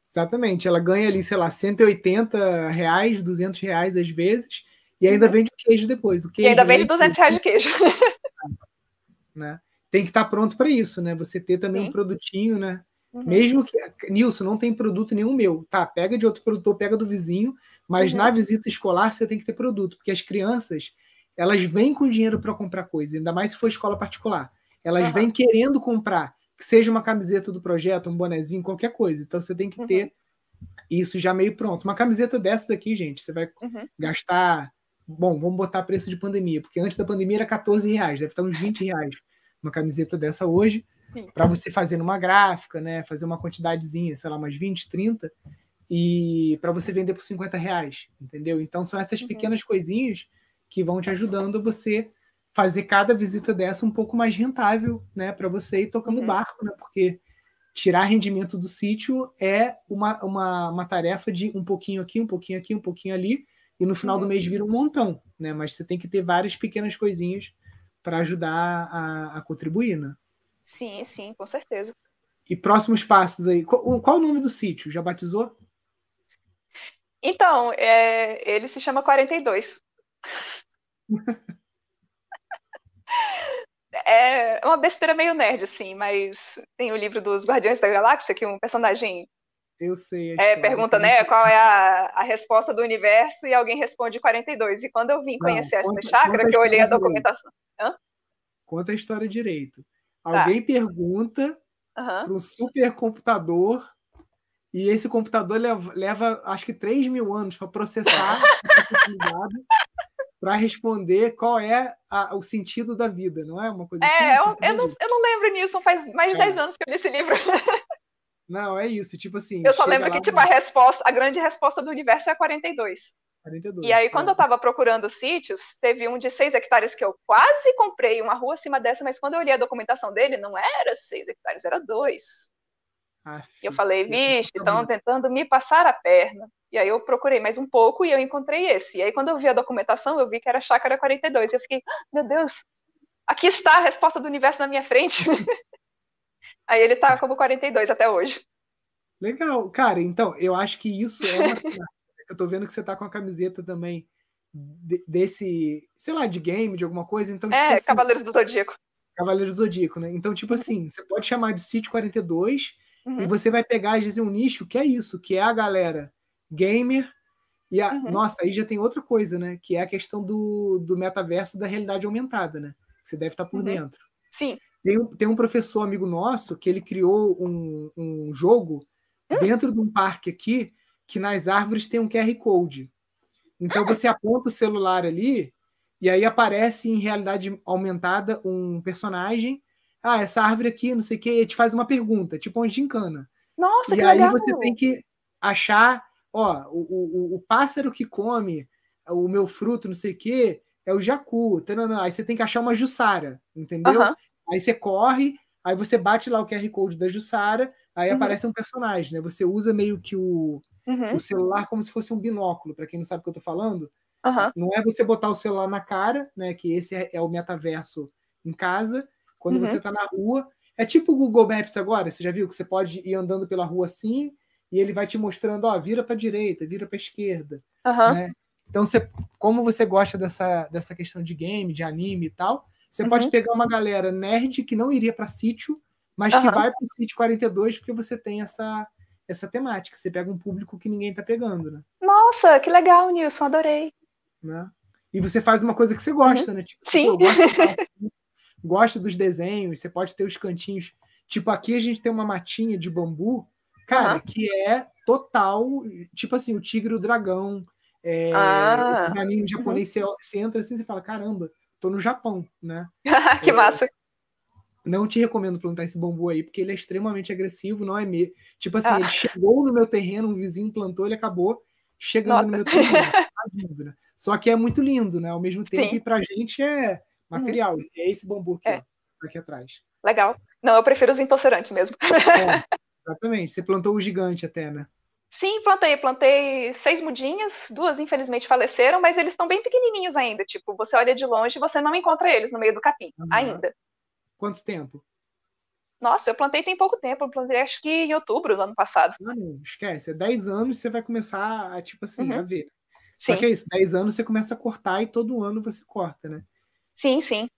Exatamente. Ela ganha ali, sei lá, 180 reais, 200 reais às vezes, e ainda uhum. vende o queijo depois. O queijo, e ainda vende 200 reais de queijo. né? Tem que estar pronto para isso, né? Você ter também Sim. um produtinho, né? Uhum. Mesmo que. Nilson, não tem produto nenhum meu. Tá, pega de outro produtor, pega do vizinho, mas uhum. na visita escolar você tem que ter produto, porque as crianças elas vêm com dinheiro para comprar coisa, ainda mais se for escola particular. Elas uhum. vêm querendo comprar que seja uma camiseta do projeto, um bonezinho, qualquer coisa. Então você tem que uhum. ter isso já meio pronto. Uma camiseta dessas aqui, gente, você vai uhum. gastar. Bom, vamos botar preço de pandemia, porque antes da pandemia era 14 reais, deve estar uns 20 reais uma camiseta dessa hoje, para você fazer numa gráfica, né? Fazer uma quantidadezinha, sei lá, umas 20, 30, e para você vender por 50 reais, entendeu? Então são essas uhum. pequenas coisinhas que vão te ajudando a você fazer cada visita dessa um pouco mais rentável, né, para você ir tocando uhum. barco, né? Porque tirar rendimento do sítio é uma, uma, uma tarefa de um pouquinho aqui, um pouquinho aqui, um pouquinho ali, e no final uhum. do mês vira um montão, né? Mas você tem que ter várias pequenas coisinhas para ajudar a, a, contribuir, né? Sim, sim, com certeza. E próximos passos aí. Qual, qual o nome do sítio? Já batizou? Então, é, ele se chama 42. é uma besteira meio nerd, assim, mas tem o livro dos Guardiões da Galáxia, que um personagem eu sei. É, pergunta, né, qual é a, a resposta do universo e alguém responde 42. E quando eu vim conhecer Não, conta, chácara, que eu olhei a documentação. Hã? Conta a história direito. Tá. Alguém tá. pergunta uhum. para um supercomputador e esse computador leva, leva acho que 3 mil anos para processar para responder qual é a, o sentido da vida, não é uma coisa é, assim? É, eu, eu, não, eu não lembro nisso, faz mais de é. 10 anos que eu li esse livro. Não, é isso, tipo assim. Eu só lembro que, tipo, a resposta, a grande resposta do universo é 42. 42. E aí, quando é. eu estava procurando sítios, teve um de 6 hectares que eu quase comprei uma rua acima dessa, mas quando eu olhei a documentação dele, não era 6 hectares, era 2. e eu falei, vixe, estão tentando me passar a perna. E aí eu procurei mais um pouco e eu encontrei esse. E aí quando eu vi a documentação, eu vi que era Chácara 42. E eu fiquei, ah, meu Deus, aqui está a resposta do universo na minha frente. aí ele tá como 42 até hoje. Legal. Cara, então, eu acho que isso é uma... eu tô vendo que você tá com a camiseta também desse, sei lá, de game, de alguma coisa. Então, tipo é, assim, Cavaleiros do Zodíaco. Cavaleiros do Zodíaco, né? Então, tipo assim, você pode chamar de Sítio 42 uhum. e você vai pegar, às vezes, um nicho que é isso, que é a galera gamer. E a, uhum. nossa, aí já tem outra coisa, né? Que é a questão do, do metaverso da realidade aumentada, né? Você deve estar por uhum. dentro. Sim. Tem um, tem um professor amigo nosso que ele criou um, um jogo uhum. dentro de um parque aqui que nas árvores tem um QR Code. Então hum. você aponta o celular ali e aí aparece em realidade aumentada um personagem. Ah, essa árvore aqui, não sei o que, e te faz uma pergunta, tipo uma gincana. Nossa, e que aí legal! você tem que achar, ó, o, o, o pássaro que come o meu fruto, não sei o que, é o jacu. Tanana. Aí você tem que achar uma jussara, entendeu? Aham. Aí você corre, aí você bate lá o QR Code da Jussara, aí Uhum. aparece um personagem, né? Você usa meio que o, Uhum, o celular como se fosse um binóculo, para quem não sabe o que eu tô falando. aham, Não é você botar o celular na cara, né? Que esse é, é o metaverso em casa. Quando Uhum. você tá na rua. É tipo o Google Maps agora, você já viu que você pode ir andando pela rua assim e ele vai te mostrando, ó, vira para direita, vira para esquerda, né? Então, você, como você gosta dessa, dessa questão de game, de anime e tal, você Uhum. pode pegar uma galera nerd que não iria para sítio, mas que Aham. vai para o sítio 42 porque você tem essa, essa temática. Você pega um público que ninguém tá pegando, né? Nossa, que legal, Nilson, adorei. né? E você faz uma coisa que você gosta, né? Tipo, Uhum. Sim. pô, gosto dos desenhos, você pode ter os cantinhos. Tipo, aqui a gente tem uma matinha de bambu, cara, Aham. que é total, tipo assim, o tigre e o dragão. É, Ah. o anime japonês, você, você entra assim e fala, caramba, tô no Japão, né? que massa. Não te recomendo plantar esse bambu aí, porque ele é extremamente agressivo, não é mesmo. Tipo assim, Ah. ele chegou no meu terreno, um vizinho plantou, ele acabou chegando Nossa. no meu terreno. Tadinho, né? Só que é muito lindo, né? Ao mesmo tempo, Sim. e pra gente é material. É esse bambu aqui, É. ó, aqui atrás. Legal. Não, eu prefiro os intolerantes mesmo. É, exatamente. Você plantou o gigante até, né? Sim, plantei. Plantei seis mudinhas, duas infelizmente faleceram, mas eles estão bem pequenininhos ainda. Tipo, você olha de longe e você não encontra eles no meio do capim, Uhum. ainda. Quanto tempo? Nossa, eu plantei tem pouco tempo. Eu plantei acho que em outubro do ano passado. Ah, não, esquece. É 10 anos você vai começar a, tipo assim, Uhum. a ver. Sim, Só que é isso, 10 anos você começa a cortar e todo ano você corta, né? sim, sim.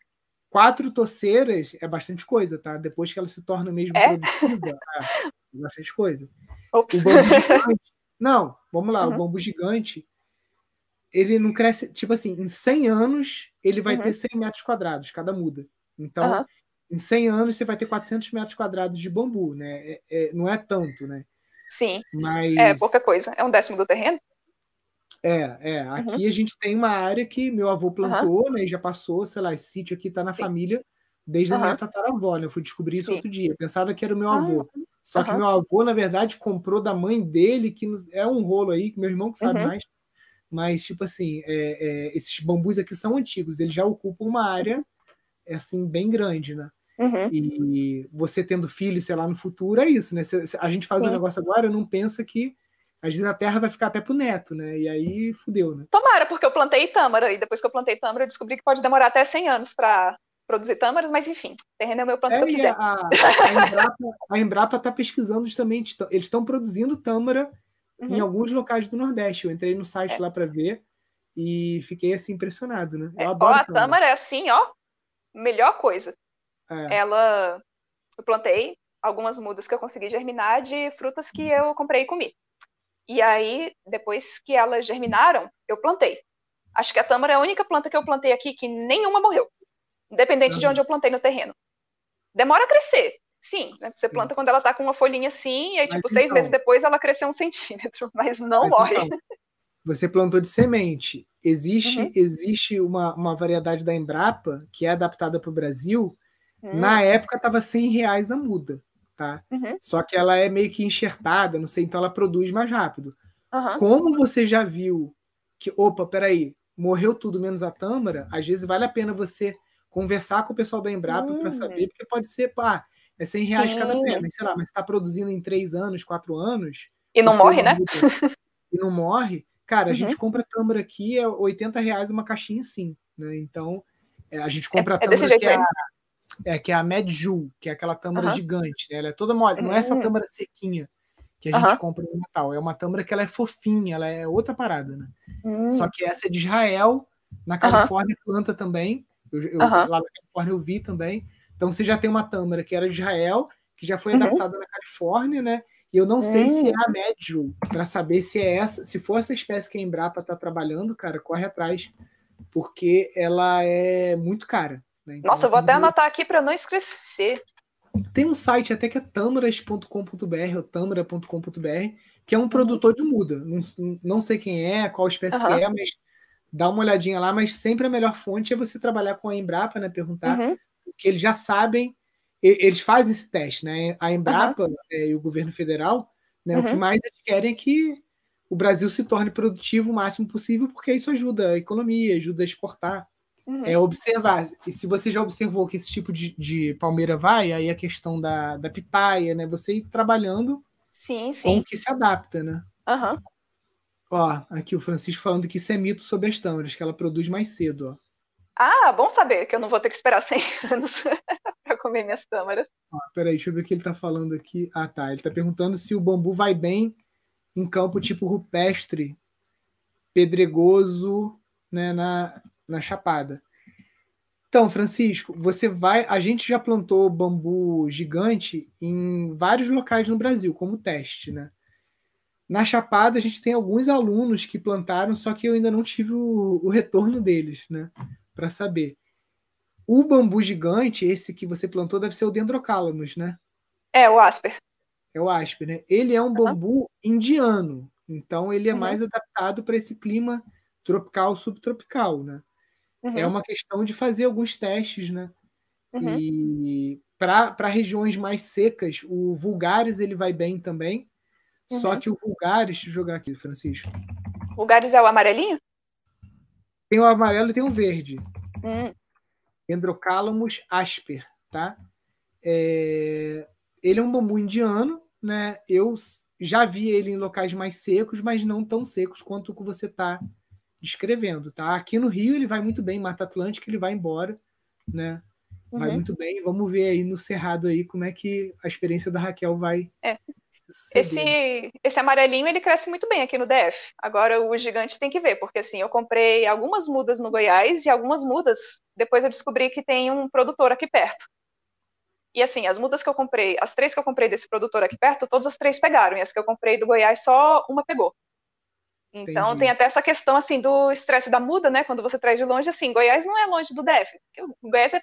Quatro torceiras é bastante coisa, tá? Depois que ela se torna mesmo É? produtiva, é, é bastante coisa. Ops. O bambu gigante. Não, vamos lá, Uhum. o bambu gigante, ele não cresce. Tipo assim, em 100 anos, ele vai Uhum. ter 100 metros quadrados, cada muda. Então, Aham. em 100 anos, você vai ter 400 metros quadrados de bambu, né? É- é- não é tanto, né? Sim, Mas. é pouca coisa. É um décimo do terreno? É, é. Aqui a gente tem uma área que meu avô plantou, né? E já passou, sei lá, esse sítio aqui tá na Sim. família desde a minha tataravó, né? Eu fui descobrir isso Sim. outro dia. Eu pensava que era o meu Ah, avô. Só que meu avô, na verdade, comprou da mãe dele, que é um rolo aí, que meu irmão que sabe Uhum. mais. Mas, tipo assim, é- é, esses bambus aqui são antigos, eles já ocupam uma área, é, assim, bem grande, né? Uhum. E você tendo filho, sei lá, no futuro, é isso, né? A gente faz um Sim. negócio agora, não pensa que às vezes a terra vai ficar até pro neto, né? E aí fudeu, né? Tomara, porque eu plantei tâmara e depois que eu plantei tâmara, eu descobri que pode demorar até 100 anos para produzir tâmaras, mas enfim, terreno é o meu plano que eu É, quiser. a, a, Embrapa, a Embrapa tá pesquisando justamente, eles estão produzindo tâmara em Uhum. alguns locais do Nordeste. Eu entrei no site É. lá para ver e fiquei assim impressionado, né? Eu É, ó, adoro a tâmara é assim, ó, melhor coisa. É. Ela, eu plantei algumas mudas que eu consegui germinar de frutas que eu comprei e comi. E aí, depois que elas germinaram, eu plantei. Acho que a tâmara é a única planta que eu plantei aqui que nenhuma morreu, independente de onde eu plantei no terreno. Demora a crescer, sim. né? Você planta quando ela tá com uma folhinha assim, e aí, Mas tipo, seis então- meses depois ela cresceu um centímetro, mas não Mas, morre. então, você plantou de semente. Existe, Uhum. existe uma, uma variedade da Embrapa que é adaptada para o Brasil. Hum, Na época estava 100 reais a muda, tá? uhum, Só que ela é meio que enxertada, não sei, então ela produz mais rápido. aham. Como você já viu que, opa, peraí, morreu tudo menos a tâmara, às vezes vale a pena você conversar com o pessoal da Embrapa Hum. para saber, porque pode ser, pá, é 100 reais cada Sim. pé, mas sei lá, mas está produzindo em três anos, quatro anos. E não morre, né? E não morre. Cara, a Uhum. gente compra tâmara aqui, é 80 reais uma caixinha sim, né? Então, é, a gente compra a é desse tâmara que é, a, é, que é a Medju, que é aquela tâmara Aham. gigante, né? Ela é toda mole, não é essa Hum. tâmara sequinha que a gente Aham. compra no Natal. É uma tâmara que ela é fofinha, ela é outra parada, né? Hum, Só que essa é de Israel, na Califórnia planta também. Eu, eu-. Lá na Califórnia eu vi também. Então você já tem uma tâmara que era de Israel, que já foi Uhum. adaptada na Califórnia, né? E eu não sei se é Hum. a Medju, para saber se é essa, se for essa espécie que a Embrapa está trabalhando, cara, corre atrás, porque ela é muito cara. Né? Então, Nossa, eu vou até anotar aqui para não esquecer. Tem um site até que é tamaras.com.br ou tamara.com.br, que é um produtor de muda. Não, não sei quem é, qual espécie Aham. que é, mas dá uma olhadinha lá, mas sempre a melhor fonte é você trabalhar com a Embrapa, né? Perguntar, uhum. porque eles já sabem, eles fazem esse teste, né? A Embrapa uhum. é, e o governo federal, né? Uhum. O que uhum. mais eles querem é que o Brasil se torne produtivo o máximo possível, porque isso ajuda a economia, ajuda a exportar. Uhum. É observar. E se você já observou que esse tipo de, de palmeira vai, aí a questão da, da pitaia, né? Você ir trabalhando sim, sim. com o que se adapta, né? Uhum. Ó, aqui o Francisco falando que isso é mito sobre as tâmaras, que ela produz mais cedo, ó. Ah, bom saber que eu não vou ter que esperar 100 anos para comer minhas tâmaras. Ó, peraí, deixa eu ver o que ele está falando aqui. Ah, tá. Ele está perguntando se o bambu vai bem em campo tipo rupestre, pedregoso, né, na, na chapada. Então, Francisco, você vai. A gente já plantou bambu gigante em vários locais no Brasil, como teste, né? Na Chapada, a gente tem alguns alunos que plantaram, só que eu ainda não tive o, o retorno deles, né? Para saber. O bambu gigante, esse que você plantou, deve ser o Dendrocalamus, né? É, o Asper. É o Asper, né? Ele é um bambu uhum. indiano, então ele é uhum. mais adaptado para esse clima tropical, subtropical, né? É uhum. É uma questão de fazer alguns testes, né? Uhum. E para regiões mais secas, o Vulgares ele vai bem também. Uhum. Só que o Vulgares, deixa eu jogar aqui, Francisco. Vulgares é o amarelinho? Tem o amarelo e tem o verde. Hum. Dendrocalamus asper, tá? É... Ele é um bambu indiano, né? Eu já vi ele em locais mais secos, mas não tão secos quanto o que você está descrevendo, tá? Aqui no Rio ele vai muito bem, Mata Atlântica ele vai embora, né? Vai uhum. muito bem. Vamos ver aí no Cerrado aí como é que a experiência da Raquel vai é. Esse, esse amarelinho ele cresce muito bem aqui no DF. Agora o gigante tem que ver, porque assim, eu comprei algumas mudas no Goiás e algumas mudas, depois eu descobri que tem um produtor aqui perto. E assim, as mudas que eu comprei, as três que eu comprei desse produtor aqui perto, todas as três pegaram, e as que eu comprei do Goiás, só uma pegou. Então Entendi. tem até essa questão assim do estresse da muda, né? Quando você traz de longe, assim, Goiás não é longe do DF. O Goiás é,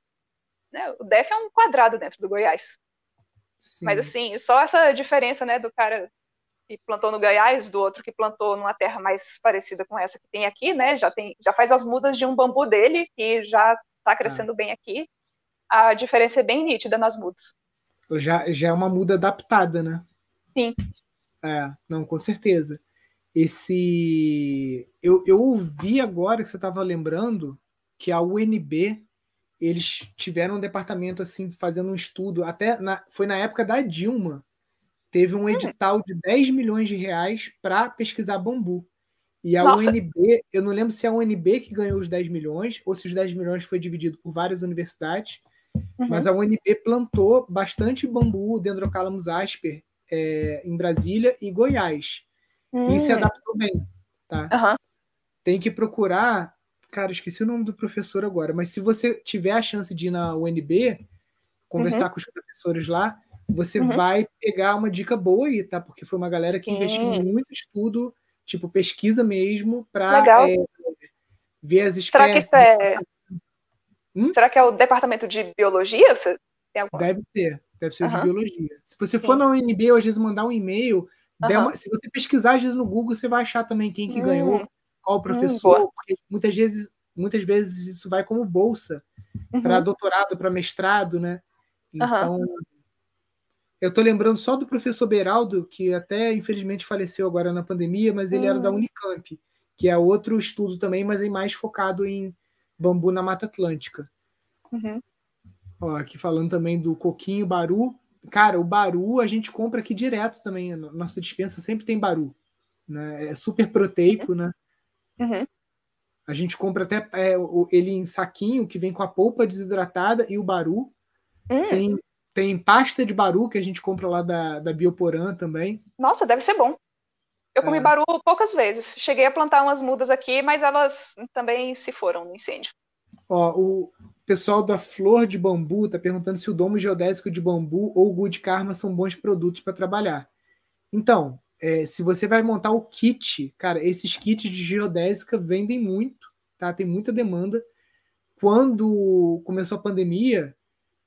né, o DF é um quadrado dentro do Goiás. Sim. Mas assim, só essa diferença, né, do cara que plantou no Goiás, do outro que plantou numa terra mais parecida com essa que tem aqui, né? Já tem, já faz as mudas de um bambu dele que já está ah. crescendo ah. bem aqui. A diferença é bem nítida nas mudas. Já, já é uma muda adaptada, né? Sim. É, não, com certeza. Esse. Eu, eu ouvi agora que você estava lembrando que a UNB eles tiveram um departamento assim fazendo um estudo, até na, foi na época da Dilma, teve um hum. edital de 10 milhões de reais para pesquisar bambu. E a Nossa. UNB, eu não lembro se é a UNB que ganhou os 10 milhões ou se os 10 milhões foi dividido por várias universidades, uhum. mas a UNB plantou bastante bambu, Dendrocalamus asper, é, em Brasília e Goiás. Uhum. E se hum. adaptou bem, tá? Uhum. Tem que procurar Cara, esqueci o nome do professor agora, mas se você tiver a chance de ir na UNB, conversar uhum. com os professores lá, você uhum. vai pegar uma dica boa aí, tá? Porque foi uma galera que Sim. investiu muito estudo, tipo, pesquisa mesmo, para é, ver as espécies. Será que isso é. Hum? Será que é o departamento de biologia? Você alguma... Deve ser, deve ser uhum. de biologia. Se você for Sim. na UNB, às vezes mandar um e-mail, uma... se você pesquisar às vezes no Google, você vai achar também quem que hum. ganhou qual hum, professor, hum, porque muitas vezes, muitas vezes isso vai como bolsa uhum. para doutorado, para mestrado, né? Então, uhum. eu estou lembrando só do professor Beraldo, que até infelizmente faleceu agora na pandemia, mas ele uhum. era da hum. Unicamp, que é outro estudo também, mas é mais focado em bambu na Mata Atlântica. Uhum. Ó, aqui falando também do coquinho, baru. Cara, o baru a gente compra aqui direto também. Nossa dispensa sempre tem baru. Né? É super proteico, né? Uhum. A gente compra até é, ele em saquinho, que vem com a polpa desidratada e o baru. Uhum. Tem, tem pasta de baru que a gente compra lá da, da Bioporã também. Nossa, deve ser bom. Eu comi é. baru poucas vezes. Cheguei a plantar umas mudas aqui, mas elas também se foram no incêndio. Ó, o pessoal da Flor de Bambu tá perguntando se o domo geodésico de bambu ou o Good Karma são bons produtos para trabalhar. Então, é, se você vai montar o kit, cara, esses kits de geodésica vendem muito, tá? Tem muita demanda. Quando começou a pandemia,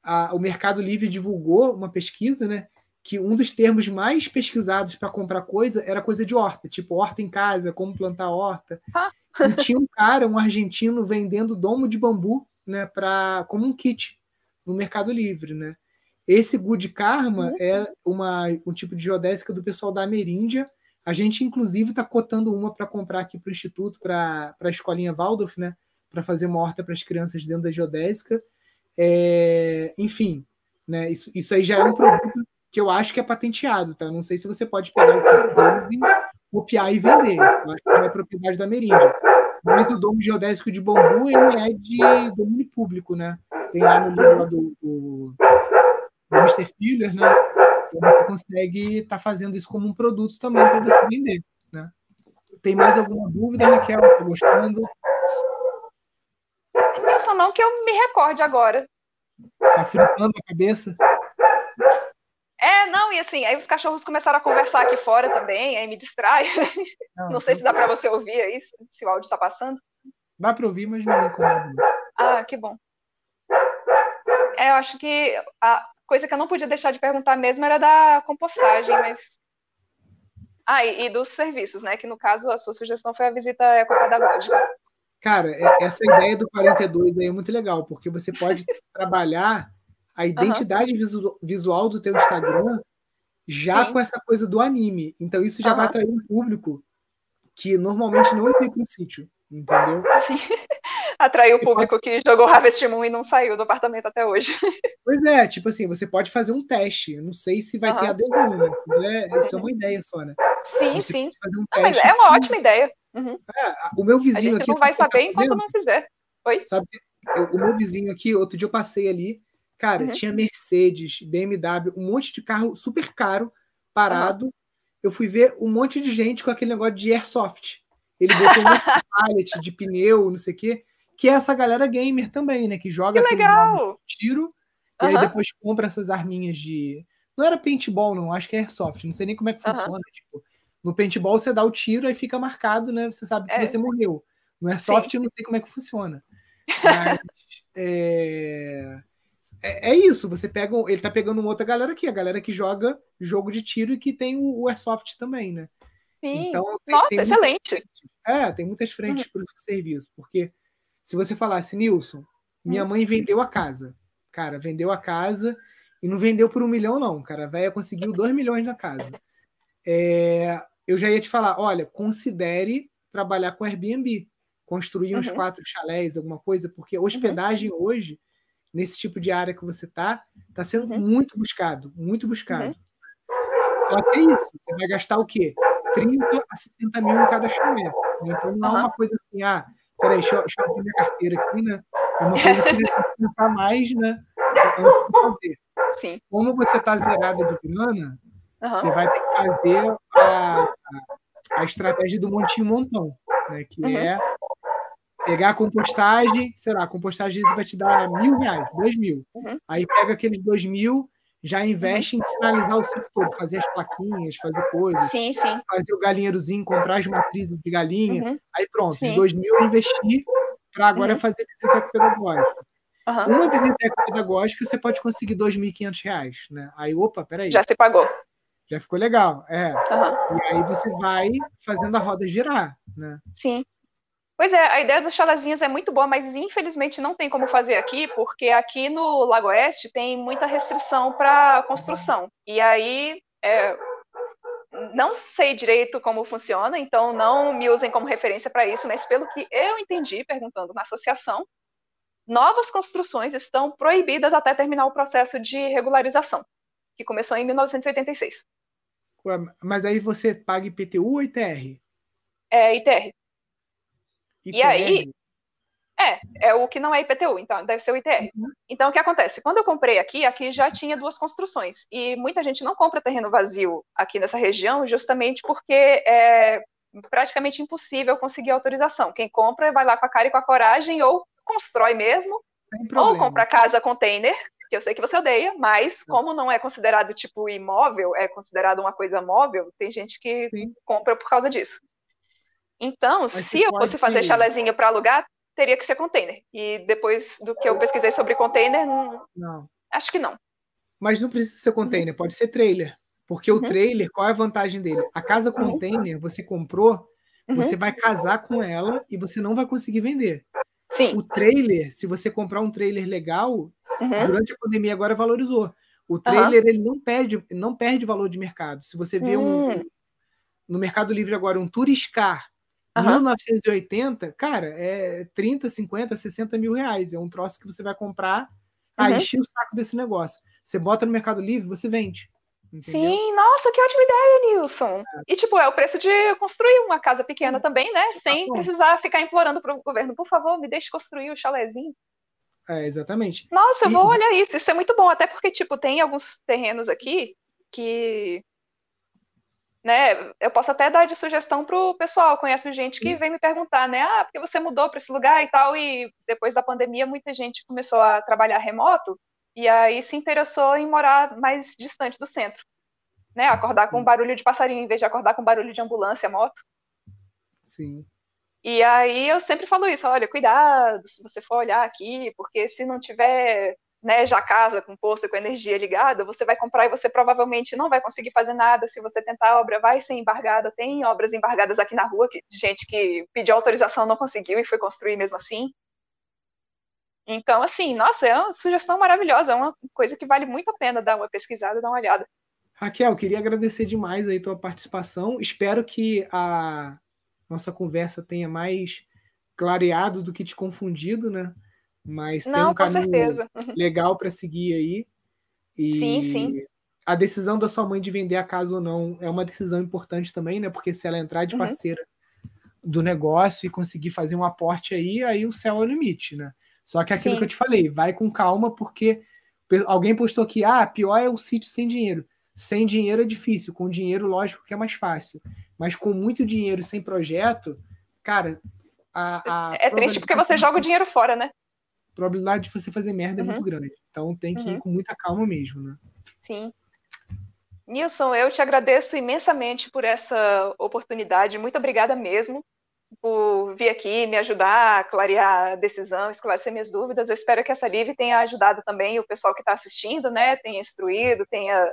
a, o Mercado Livre divulgou uma pesquisa, né? Que um dos termos mais pesquisados para comprar coisa era coisa de horta, tipo horta em casa, como plantar horta. Ah. E tinha um cara, um argentino, vendendo domo de bambu, né, pra, como um kit no Mercado Livre, né? Esse Good Karma uhum. é uma, um tipo de geodésica do pessoal da Ameríndia. A gente, inclusive, está cotando uma para comprar aqui para o Instituto, para a escolinha Waldorf, né? Para fazer uma horta para as crianças dentro da geodésica. É, enfim, né? Isso, isso aí já é um produto que eu acho que é patenteado, tá? Não sei se você pode pegar o e copiar e vender. Eu acho que é propriedade da Meríndia. Mas o domo geodésico de bambu ele é de domínio público, né? Tem lá no livro do, do do Mr. Filler, né? Então você consegue estar tá fazendo isso como um produto também para você vender, né? Tem mais alguma dúvida, Raquel? Tá gostando? Nilson, não que eu me recorde agora. Tá fritando a cabeça? É, não, e assim, aí os cachorros começaram a conversar aqui fora também, aí me distrai. Não, não sei se dá para você ouvir aí, se o áudio está passando. Dá para ouvir, mas não me incomoda. Ah, que bom. É, eu acho que a, coisa que eu não podia deixar de perguntar mesmo era da compostagem, mas. Ah, e, e dos serviços, né? Que no caso a sua sugestão foi a visita ecopedagógica. Cara, é, essa ideia do 42 aí é muito legal, porque você pode trabalhar a identidade uhum. visual do teu Instagram já Sim. com essa coisa do anime. Então isso já uhum. vai atrair um público que normalmente não entra para o sítio, entendeu? Sim atraiu o público que jogou Harvest Moon e não saiu do apartamento até hoje. Pois é, tipo assim, você pode fazer um teste. Eu não sei se vai uhum. ter adesão, né? É, isso é uma ideia só, né? Sim, você sim. Um não, mas é uma ótima ideia. Uhum. É, o meu vizinho aqui. não vai saber enquanto não fizer. Oi? Sabe, eu, o meu vizinho aqui, outro dia eu passei ali, cara, uhum. tinha Mercedes, BMW, um monte de carro super caro, parado. Eu fui ver um monte de gente com aquele negócio de airsoft. Ele botou um pallet de pneu, não sei o quê que é essa galera gamer também, né? Que joga que legal. tiro e aí depois compra essas arminhas de. Não era paintball, não, acho que é airsoft, não sei nem como é que funciona. Tipo, no paintball você dá o tiro e fica marcado, né? Você sabe que é. você morreu. No airsoft Sim. eu não sei como é que funciona. Mas, é... é... É, isso, você pega. Ele tá pegando uma outra galera aqui, a galera que joga jogo de tiro e que tem o, o airsoft também, né? Sim. Então, tem, Nossa, tem excelente. Muitas, é, tem muitas frentes uhum. para o serviço, porque se você falasse, Nilson, minha hum. mãe vendeu a casa. Cara, vendeu a casa e não vendeu por um milhão, não. Cara, a véia conseguiu dois milhões na casa. É, eu já ia te falar, olha, considere trabalhar com Airbnb, construir uns uhum. quatro chalés, alguma coisa, porque hospedagem uhum. hoje, nesse tipo de área que você está, está sendo uhum. muito buscado, muito buscado. Uhum. Só que é isso, você vai gastar o quê? 30 a 60 mil em cada chalé. Né? Então não é uma coisa assim, ah, peraí, deixa, deixa eu abrir minha carteira aqui, né? É uma coisa que eu pensar mais, né? Antes de fazer. Sim. Como você está zerada de grana, uhum. você vai ter que fazer a, a, a estratégia do montinho montão, né? Que uhum. é pegar a compostagem, sei lá, a compostagem vai te dar mil reais, dois mil. Uhum. Aí pega aqueles dois mil já investe em sinalizar o ciclo todo, fazer as plaquinhas, fazer coisas. Sim, sim. Fazer o galinheirozinho, comprar as matrizes de galinha. Uhum. Aí pronto, sim. os dois mil eu investi para agora uhum. fazer visita pedagógica. Uhum. Uma visita pedagógica você pode conseguir R$ 2.500, né? Aí, opa, peraí. Já se pagou. Já ficou legal, é. E aí você vai fazendo a roda girar, né? Sim. Pois é, a ideia dos chalazinhas é muito boa, mas infelizmente não tem como fazer aqui, porque aqui no Lago Oeste tem muita restrição para construção. E aí, é, não sei direito como funciona, então não me usem como referência para isso, mas pelo que eu entendi, perguntando na associação, novas construções estão proibidas até terminar o processo de regularização, que começou em 1986. Mas aí você paga IPTU ou ITR? É, ITR. E aí, é, é o que não é IPTU, então deve ser o ITR. Uhum. Então, o que acontece? Quando eu comprei aqui, aqui já tinha duas construções. E muita gente não compra terreno vazio aqui nessa região, justamente porque é praticamente impossível conseguir autorização. Quem compra vai lá com a cara e com a coragem, ou constrói mesmo, ou compra casa container, que eu sei que você odeia, mas como não é considerado tipo imóvel, é considerado uma coisa móvel, tem gente que Sim. compra por causa disso. Então, Mas se eu fosse fazer chalezinho para alugar, teria que ser container. E depois do que eu pesquisei sobre container, não. não. Acho que não. Mas não precisa ser container, pode ser trailer. Porque uhum. o trailer, qual é a vantagem dele? A casa container, você comprou, Uhum. Você vai casar com ela e você não vai conseguir vender. Sim. O trailer, se você comprar um trailer legal, uhum. durante a pandemia agora valorizou. O trailer uhum. ele não perde, não perde valor de mercado. Se você vê um hum. no Mercado Livre agora um Turiscar uhum. 1980, cara, é 30, 50, 60 mil reais. É um troço que você vai comprar, aí uhum. enche o saco desse negócio. Você bota no Mercado Livre, você vende. Entendeu? Sim, nossa, que ótima ideia, Nilson. É. E, tipo, é o preço de construir uma casa pequena também, né? Tá Sem precisar ficar implorando para o governo, por favor, me deixe construir o chalézinho. É, exatamente. Nossa, eu e... vou olhar isso. Isso é muito bom, até porque, tipo, tem alguns terrenos aqui que. Né, eu posso até dar de sugestão pro pessoal. Conheço gente que vem me perguntar, né? Ah, porque você mudou para esse lugar e tal. E depois da pandemia, muita gente começou a trabalhar remoto e aí se interessou em morar mais distante do centro. Né? Acordar com barulho de passarinho em vez de acordar com barulho de ambulância, moto. Sim. E aí eu sempre falo isso, olha, cuidado se você for olhar aqui, porque se não tiver né, já casa com poço com energia ligada, você vai comprar e você provavelmente não vai conseguir fazer nada. Se você tentar a obra, vai ser embargada. Tem obras embargadas aqui na rua, que, gente que pediu autorização não conseguiu e foi construir mesmo assim. Então, assim, nossa, é uma sugestão maravilhosa, é uma coisa que vale muito a pena dar uma pesquisada, dar uma olhada. Raquel, queria agradecer demais aí tua participação. Espero que a nossa conversa tenha mais clareado do que te confundido, né? Mas Não, tem um caminho certeza. legal para seguir aí. E sim, sim. A decisão da sua mãe de vender a casa ou não é uma decisão importante também, né? Porque se ela entrar de uhum. parceira uhum. do negócio e conseguir fazer um aporte aí, aí o céu é o limite, né? Só que aquilo sim. que eu te falei, vai com calma, porque alguém postou que ah, pior é o sítio sem dinheiro. Sem dinheiro é difícil, com dinheiro, lógico que é mais fácil. Mas com muito dinheiro sem projeto, cara. A, a é triste porque você joga o dinheiro fora, né? Probabilidade de você fazer merda uhum. é muito uhum. grande. Então tem que uhum. ir com muita calma mesmo, né? Sim. Nilson, eu te agradeço imensamente por essa oportunidade. Muito obrigada mesmo por vir aqui me ajudar a clarear a decisão, esclarecer minhas dúvidas. Eu espero que essa live tenha ajudado também o pessoal que está assistindo, né? Tenha instruído, tenha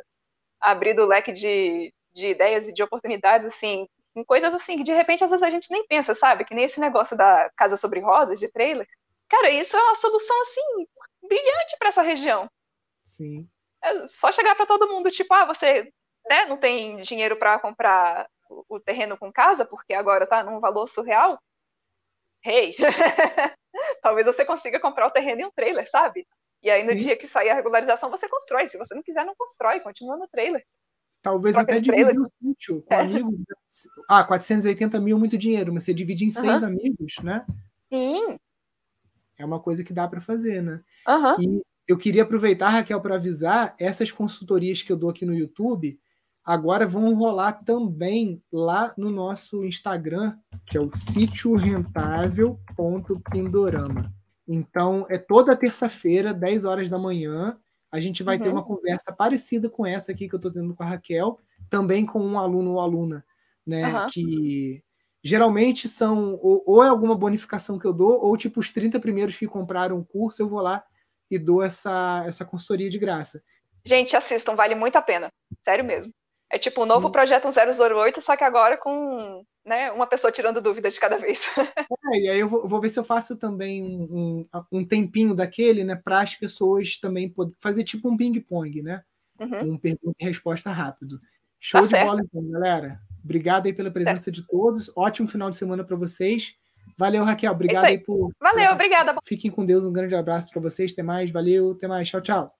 abrido o leque de, de ideias e de oportunidades, assim, em coisas assim que de repente às vezes a gente nem pensa, sabe? Que nem esse negócio da Casa sobre Rosas, de trailer. Cara, isso é uma solução, assim, brilhante para essa região. Sim. É só chegar para todo mundo, tipo, ah, você né, não tem dinheiro para comprar o, o terreno com casa, porque agora tá num valor surreal. Hey! Talvez você consiga comprar o terreno em um trailer, sabe? E aí, no Sim. dia que sair a regularização, você constrói. Se você não quiser, não constrói, continua no trailer. Talvez Troca até dividir o sítio com é. amigos. Né? Ah, 480 mil, muito dinheiro, mas você divide em seis amigos, né? Sim. É uma coisa que dá para fazer, né? Uhum. E eu queria aproveitar, Raquel, para avisar essas consultorias que eu dou aqui no YouTube. Agora vão rolar também lá no nosso Instagram, que é o sítio rentável.pindorama. Então, é toda terça-feira, 10 horas da manhã, a gente vai uhum. ter uma conversa parecida com essa aqui que eu estou tendo com a Raquel, também com um aluno ou aluna, né? Uhum. Que geralmente são ou, ou, é alguma bonificação que eu dou, ou tipo os 30 primeiros que compraram o curso, eu vou lá e dou essa, essa consultoria de graça. Gente, assistam, vale muito a pena. Sério mesmo. É tipo o um novo hum. projeto 008, só que agora com né, uma pessoa tirando dúvidas de cada vez. É, e aí eu vou, vou, ver se eu faço também um, um tempinho daquele, né, para as pessoas também poder fazer tipo um ping-pong, né? Uhum. Um pergunta e resposta rápido. Show tá de certo. bola, então, galera. Obrigado aí pela presença de todos. Ótimo final de semana para vocês. Valeu, Raquel. Obrigado aí. aí. por. Valeu, obrigada. Fiquem com Deus. Um grande abraço para vocês. Até mais. Valeu. Até mais. Tchau, tchau.